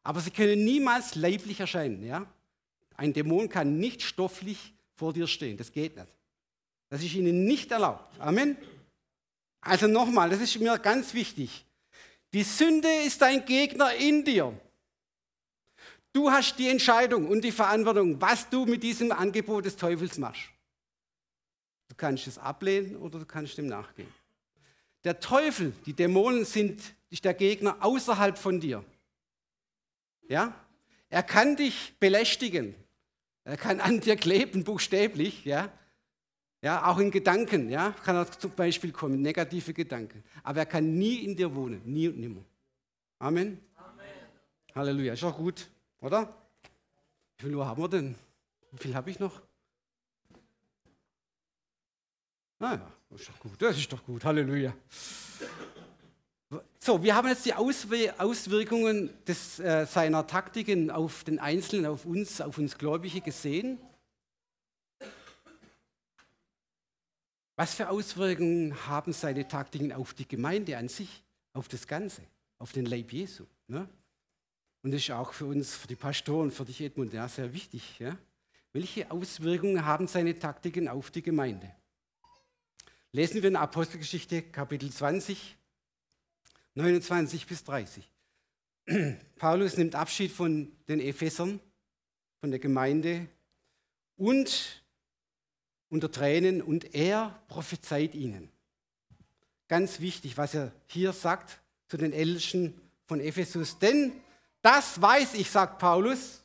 Aber sie können niemals leiblich erscheinen. Ja? Ein Dämon kann nicht stofflich vor dir stehen. Das geht nicht. Das ist ihnen nicht erlaubt. Amen. Also nochmal, das ist mir ganz wichtig. Die Sünde ist ein Gegner in dir. Du hast die Entscheidung und die Verantwortung, was du mit diesem Angebot des Teufels machst. Du kannst es ablehnen oder du kannst dem nachgehen. Der Teufel, die Dämonen sind ist der Gegner außerhalb von dir. Ja? Er kann dich belästigen. Er kann an dir kleben, buchstäblich. Ja? Ja, auch in Gedanken, ja, kann er zum Beispiel kommen, negative Gedanken. Aber er kann nie in dir wohnen, nie und nimmer. Amen. Amen. Halleluja, ist auch gut, oder? Wie viel Uhr haben wir denn? Wie viel habe ich noch? Naja, das ist doch gut, das ist doch gut, Halleluja. So, wir haben jetzt die Auswirkungen des, äh, seiner Taktiken auf den Einzelnen, auf uns, auf uns Gläubige gesehen. Was für Auswirkungen haben seine Taktiken auf die Gemeinde an sich, auf das Ganze, auf den Leib Jesu? Ne? Und das ist auch für uns, für die Pastoren, für dich Edmund, ja, sehr wichtig. Ja? Welche Auswirkungen haben seine Taktiken auf die Gemeinde? Lesen wir in Apostelgeschichte Kapitel 20, 29 bis 30. Paulus nimmt Abschied von den Ephesern, von der Gemeinde und unter Tränen und er prophezeit ihnen. Ganz wichtig, was er hier sagt zu den Ältesten von Ephesus. Denn das weiß ich, sagt Paulus,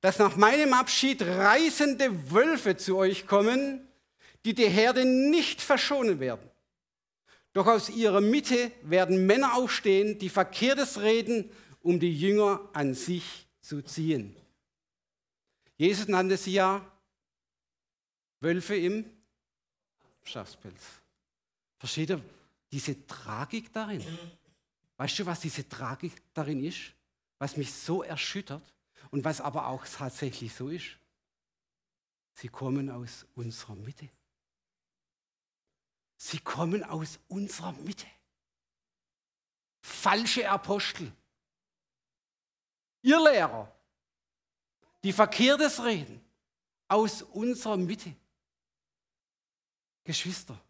dass nach meinem Abschied reißende Wölfe zu euch kommen, die die Herde nicht verschonen werden. Doch aus ihrer Mitte werden Männer aufstehen, die Verkehrtes reden, um die Jünger an sich zu ziehen. Jesus nannte sie ja Wölfe im Schafspelz. Versteht ihr diese Tragik darin? Weißt du, was diese Tragik darin ist? Was mich so erschüttert und was aber auch tatsächlich so ist? Sie kommen aus unserer Mitte. Sie kommen aus unserer Mitte. Falsche Apostel. Ihr Lehrer, die Verkehrtes reden, aus unserer Mitte. Geschwister,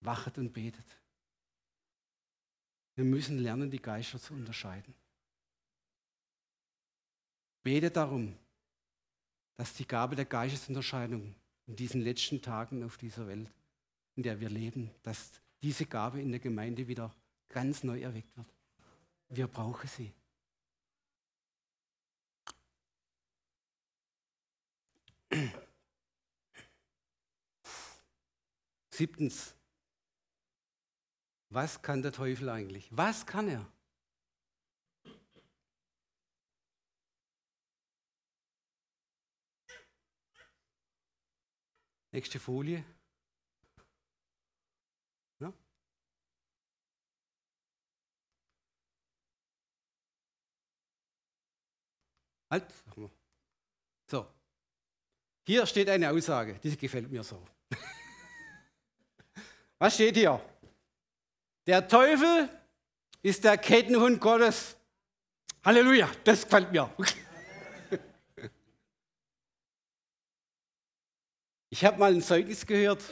wachet und betet. Wir müssen lernen, die Geister zu unterscheiden. Betet darum, dass die Gabe der Geistesunterscheidung in diesen letzten Tagen auf dieser Welt, in der wir leben, dass diese Gabe in der Gemeinde wieder ganz neu erweckt wird. Wir brauchen sie. Siebtens, was kann der Teufel eigentlich? Was kann er? Nächste Folie. Ja. Halt. So. Hier steht eine Aussage, die gefällt mir so. Was steht hier? Der Teufel ist der Kettenhund Gottes. Halleluja, das gefällt mir. Ich habe mal ein Zeugnis gehört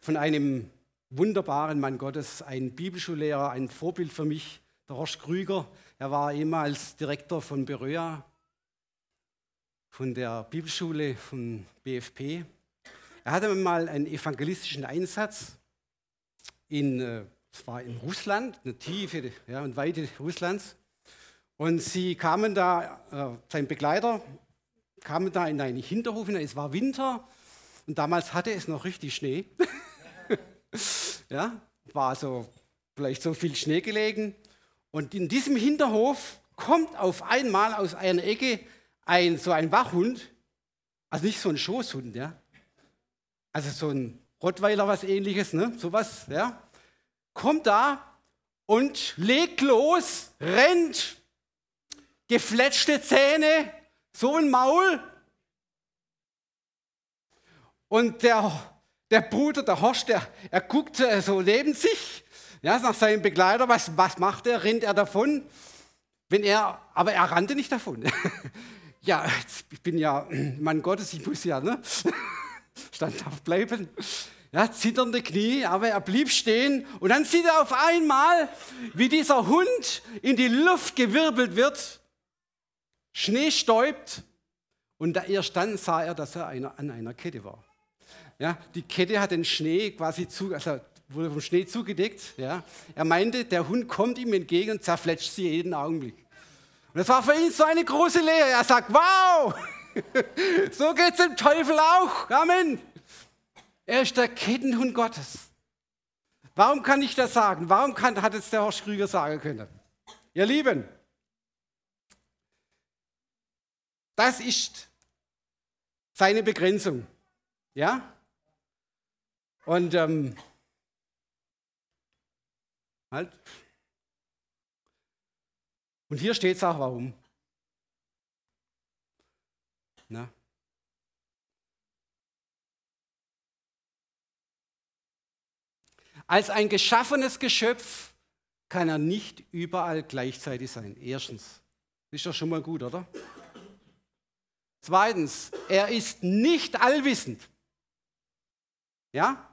von einem wunderbaren Mann Gottes, ein Bibelschullehrer, ein Vorbild für mich, der Horst Krüger. Er war ehemals Direktor von Beröa, von der Bibelschule von BFP. Er hatte mal einen evangelistischen Einsatz in, äh, es war in Russland, eine tiefe ja, und weite Russlands. Und sie kamen da, äh, sein Begleiter kamen da in einen Hinterhof hinein. Es war Winter und damals hatte es noch richtig Schnee. ja, war so vielleicht so viel Schnee gelegen. Und in diesem Hinterhof kommt auf einmal aus einer Ecke ein, so ein Wachhund, also nicht so ein Schoßhund, ja, also so ein Rottweiler, was ähnliches, ne? sowas, ja, kommt da und legt los, rennt, gefletschte Zähne, so ein Maul. Und der, der Bruder, der Horst, der, er guckt so neben sich, ja, nach seinem Begleiter, was, was macht er, rennt er davon? Wenn er, aber er rannte nicht davon. ja, ich bin ja Mann Gottes, ich muss ja ne? standhaft bleiben. Ja, zitternde Knie, aber er blieb stehen und dann sieht er auf einmal, wie dieser Hund in die Luft gewirbelt wird Schnee stäubt und erst dann sah er, dass er einer, an einer Kette war. Ja, die Kette hat den Schnee quasi zu, also wurde vom Schnee zugedeckt. Ja. Er meinte, der Hund kommt ihm entgegen und zerfletscht sie jeden Augenblick. Und das war für ihn so eine große Lehre. Er sagt, wow, so geht es dem Teufel auch. Amen. Er ist der Kettenhund Gottes. Warum kann ich das sagen? Warum kann, hat es der Horst Krüger sagen können? Ihr Lieben, Das ist seine Begrenzung. Ja? Und ähm, halt. Und hier steht es auch, warum. Na? Als ein geschaffenes Geschöpf kann er nicht überall gleichzeitig sein. Erstens. Ist doch schon mal gut, oder? Zweitens, er ist nicht allwissend. Ja?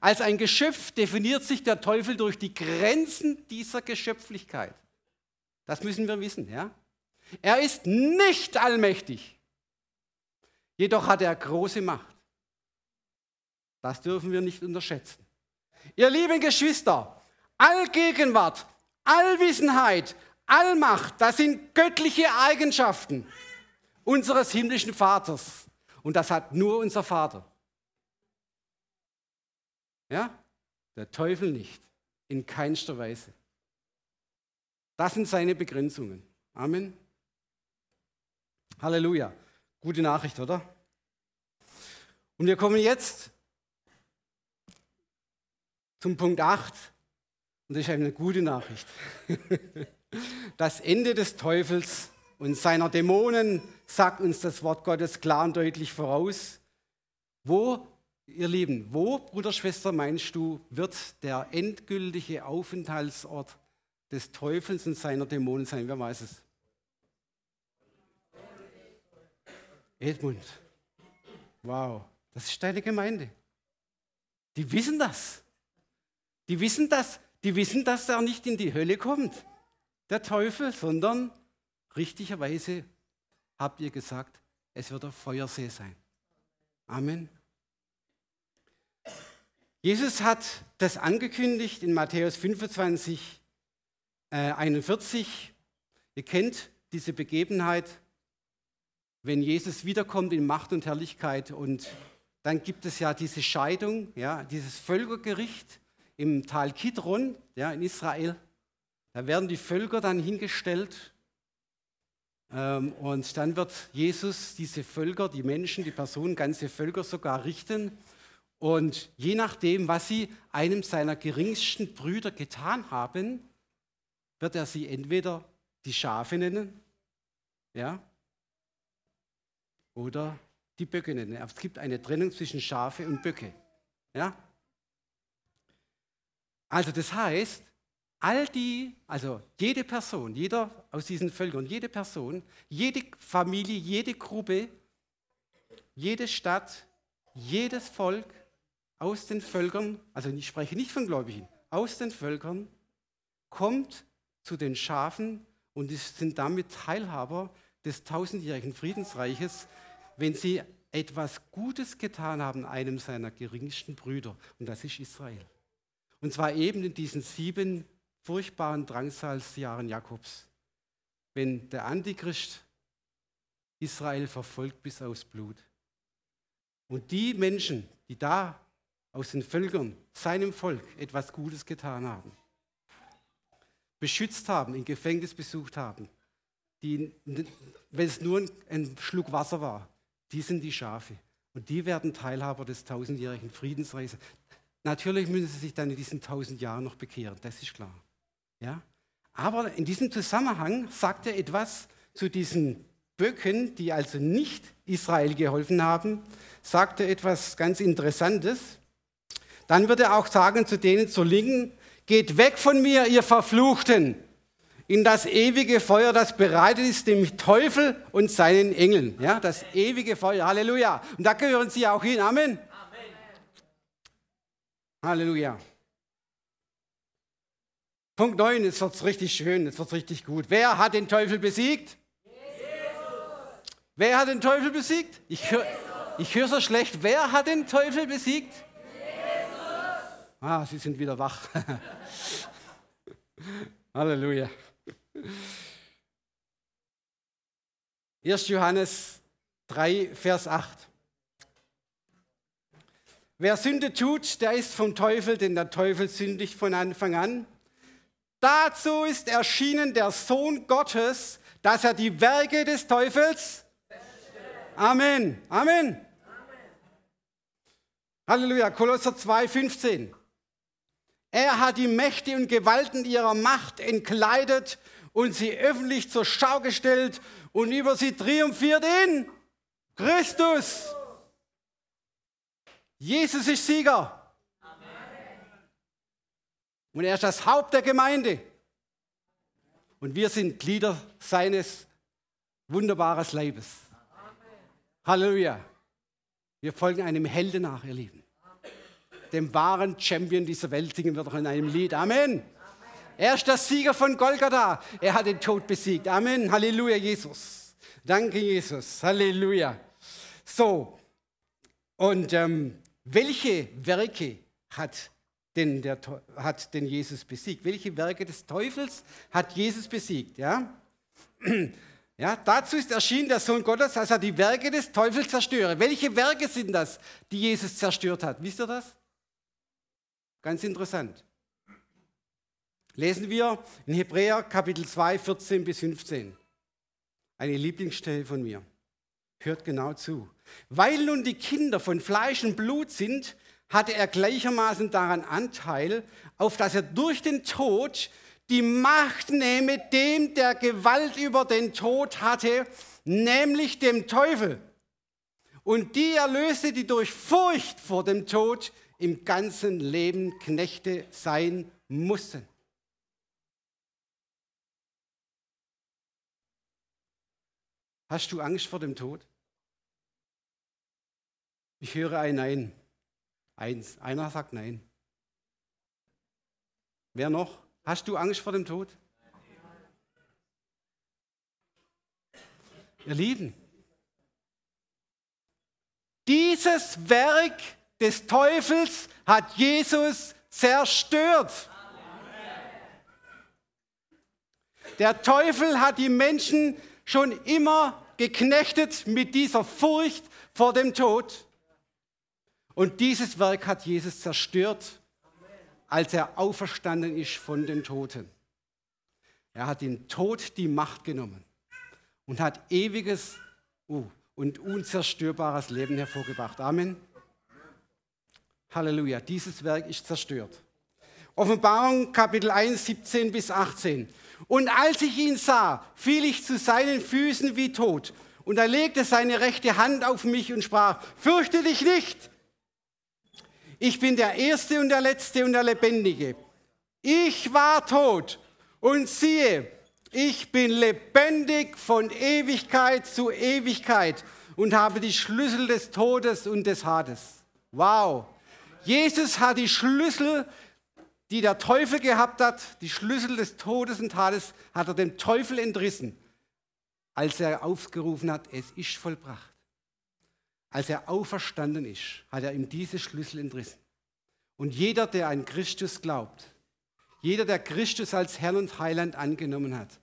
als ein Geschöpf definiert sich der Teufel durch die Grenzen dieser Geschöpflichkeit. Das müssen wir wissen, ja? Er ist nicht allmächtig. Jedoch hat er große Macht. Das dürfen wir nicht unterschätzen. Ihr lieben Geschwister, Allgegenwart, Allwissenheit, Allmacht, das sind göttliche Eigenschaften unseres himmlischen Vaters. Und das hat nur unser Vater. Ja? Der Teufel nicht. In keinster Weise. Das sind seine Begrenzungen. Amen. Halleluja. Gute Nachricht, oder? Und wir kommen jetzt zum Punkt 8. Und das ist eine gute Nachricht. Das Ende des Teufels und seiner Dämonen sagt uns das Wort Gottes klar und deutlich voraus. Wo, ihr Lieben, wo, Bruder, Schwester, meinst du, wird der endgültige Aufenthaltsort des Teufels und seiner Dämonen sein? Wer weiß es? Edmund. Wow, das ist deine Gemeinde. Die wissen das. Die wissen das. Die wissen, dass er nicht in die Hölle kommt, der Teufel, sondern richtigerweise habt ihr gesagt, es wird ein Feuersee sein. Amen. Jesus hat das angekündigt in Matthäus 25, äh, 41. Ihr kennt diese Begebenheit, wenn Jesus wiederkommt in Macht und Herrlichkeit und dann gibt es ja diese Scheidung, ja, dieses Völkergericht im Tal Kidron ja, in Israel. Da werden die Völker dann hingestellt ähm, und dann wird Jesus diese Völker, die Menschen, die Personen, ganze Völker sogar richten. Und je nachdem, was sie einem seiner geringsten Brüder getan haben, wird er sie entweder die Schafe nennen, ja, oder die Böcke nennen. Es gibt eine Trennung zwischen Schafe und Böcke, ja. Also das heißt, all die, also jede Person, jeder aus diesen Völkern, jede Person, jede Familie, jede Gruppe, jede Stadt, jedes Volk aus den Völkern, also ich spreche nicht von Gläubigen, aus den Völkern, kommt zu den Schafen und sind damit Teilhaber des tausendjährigen Friedensreiches, wenn sie etwas Gutes getan haben, einem seiner geringsten Brüder, und das ist Israel. Und zwar eben in diesen sieben furchtbaren Drangsalsjahren Jakobs, wenn der Antichrist Israel verfolgt bis aufs Blut. Und die Menschen, die da aus den Völkern, seinem Volk, etwas Gutes getan haben, beschützt haben, in Gefängnis besucht haben, die, wenn es nur ein Schluck Wasser war, die sind die Schafe. Und die werden Teilhaber des tausendjährigen Friedensreiches. Natürlich müssen sie sich dann in diesen tausend Jahren noch bekehren, das ist klar. Ja? Aber in diesem Zusammenhang sagt er etwas zu diesen Böcken, die also nicht Israel geholfen haben, sagt er etwas ganz Interessantes. Dann wird er auch sagen zu denen zur Linken, geht weg von mir, ihr Verfluchten, in das ewige Feuer, das bereitet ist dem Teufel und seinen Engeln. Ja, das ewige Feuer, Halleluja. Und da gehören sie auch hin, Amen. Amen. Halleluja. Punkt 9, jetzt wird es richtig schön, jetzt wird es richtig gut. Wer hat den Teufel besiegt? Jesus. Wer hat den Teufel besiegt? Ich höre hör so schlecht. Wer hat den Teufel besiegt? Jesus. Ah, Sie sind wieder wach. Halleluja. 1. Johannes 3, Vers 8. Wer Sünde tut, der ist vom Teufel, denn der Teufel sündigt von Anfang an. Dazu ist erschienen der Sohn Gottes, dass er die Werke des Teufels. Amen. Amen. Halleluja. Kolosser 2, 15. Er hat die Mächte und Gewalten ihrer Macht entkleidet und sie öffentlich zur Schau gestellt und über sie triumphiert in Christus. Jesus ist Sieger. Und er ist das Haupt der Gemeinde. Und wir sind Glieder seines wunderbaren Leibes. Halleluja. Wir folgen einem Helden nach, ihr Lieben. dem wahren Champion dieser Welt, singen wir doch in einem Lied. Amen. Er ist der Sieger von Golgatha. Er hat den Tod besiegt. Amen. Halleluja, Jesus. Danke, Jesus. Halleluja. So, und ähm, welche Werke hat denn, der, hat denn Jesus besiegt? Welche Werke des Teufels hat Jesus besiegt? Ja? Ja, dazu ist erschienen der Sohn Gottes, als er die Werke des Teufels zerstöre. Welche Werke sind das, die Jesus zerstört hat? Wisst ihr das? Ganz interessant. Lesen wir in Hebräer Kapitel 2, 14 bis 15. Eine Lieblingsstelle von mir. Hört genau zu. Weil nun die Kinder von Fleisch und Blut sind, hatte er gleichermaßen daran Anteil, auf dass er durch den Tod die Macht nehme dem, der Gewalt über den Tod hatte, nämlich dem Teufel. Und die erlöste, die durch Furcht vor dem Tod im ganzen Leben Knechte sein mussten. Hast du Angst vor dem Tod? Ich höre ein Nein. Eins. Einer sagt Nein. Wer noch? Hast du Angst vor dem Tod? Ihr Lieben, dieses Werk des Teufels hat Jesus zerstört. Der Teufel hat die Menschen schon immer geknechtet mit dieser Furcht vor dem Tod. Und dieses Werk hat Jesus zerstört als er auferstanden ist von den Toten. Er hat den Tod die Macht genommen und hat ewiges uh, und unzerstörbares Leben hervorgebracht. Amen. Halleluja. Dieses Werk ist zerstört. Offenbarung Kapitel 1, 17 bis 18. Und als ich ihn sah, fiel ich zu seinen Füßen wie tot. Und er legte seine rechte Hand auf mich und sprach, fürchte dich nicht, ich bin der Erste und der Letzte und der Lebendige. Ich war tot und siehe, ich bin lebendig von Ewigkeit zu Ewigkeit und habe die Schlüssel des Todes und des Hades. Wow. Jesus hat die Schlüssel, die der Teufel gehabt hat, die Schlüssel des Todes und Hades, hat er dem Teufel entrissen, als er aufgerufen hat, es ist vollbracht. Als er auferstanden ist, hat er ihm diese Schlüssel entrissen. Und jeder, der an Christus glaubt, jeder, der Christus als Herrn und Heiland angenommen hat,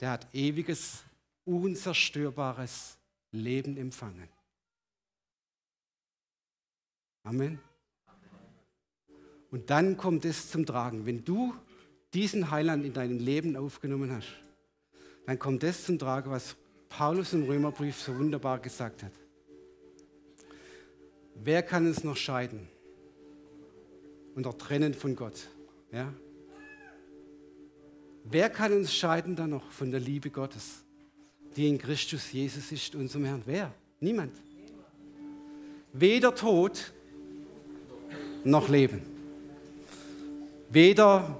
der hat ewiges, unzerstörbares Leben empfangen. Amen. Und dann kommt es zum Tragen. Wenn du diesen Heiland in deinem Leben aufgenommen hast, dann kommt es zum Tragen, was Paulus im Römerbrief so wunderbar gesagt hat. Wer kann uns noch scheiden und auch trennen von Gott? Ja? Wer kann uns scheiden dann noch von der Liebe Gottes, die in Christus Jesus ist, unserem Herrn? Wer? Niemand. Weder Tod noch Leben. Weder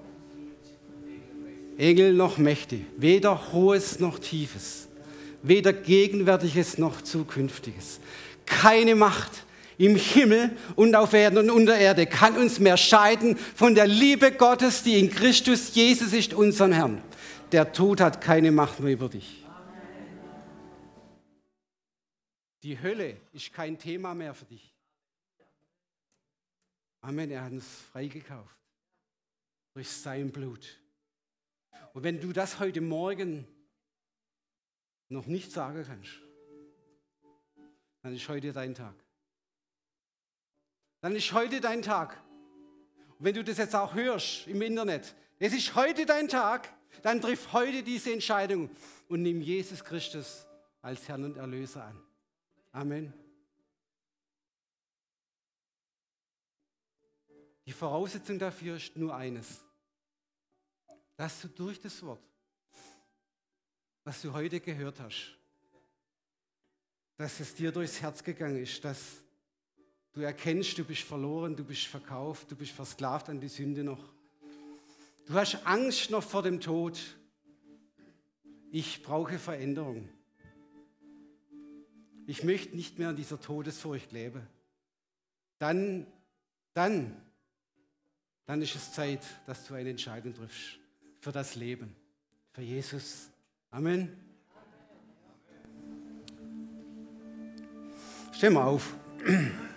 Engel noch Mächte. Weder Hohes noch Tiefes weder Gegenwärtiges noch Zukünftiges. Keine Macht im Himmel und auf Erden und unter Erde kann uns mehr scheiden von der Liebe Gottes, die in Christus Jesus ist, unserem Herrn. Der Tod hat keine Macht mehr über dich. Die Hölle ist kein Thema mehr für dich. Amen, er hat uns freigekauft durch sein Blut. Und wenn du das heute Morgen noch nicht sagen kannst, dann ist heute dein Tag. Dann ist heute dein Tag. Und wenn du das jetzt auch hörst im Internet, es ist heute dein Tag, dann triff heute diese Entscheidung und nimm Jesus Christus als Herrn und Erlöser an. Amen. Die Voraussetzung dafür ist nur eines, dass du durch das Wort was du heute gehört hast, dass es dir durchs Herz gegangen ist, dass du erkennst, du bist verloren, du bist verkauft, du bist versklavt an die Sünde noch. Du hast Angst noch vor dem Tod. Ich brauche Veränderung. Ich möchte nicht mehr in dieser Todesfurcht leben. dann, dann, dann ist es Zeit, dass du eine Entscheidung triffst für das Leben, für Jesus. Amen. Stehen wir auf.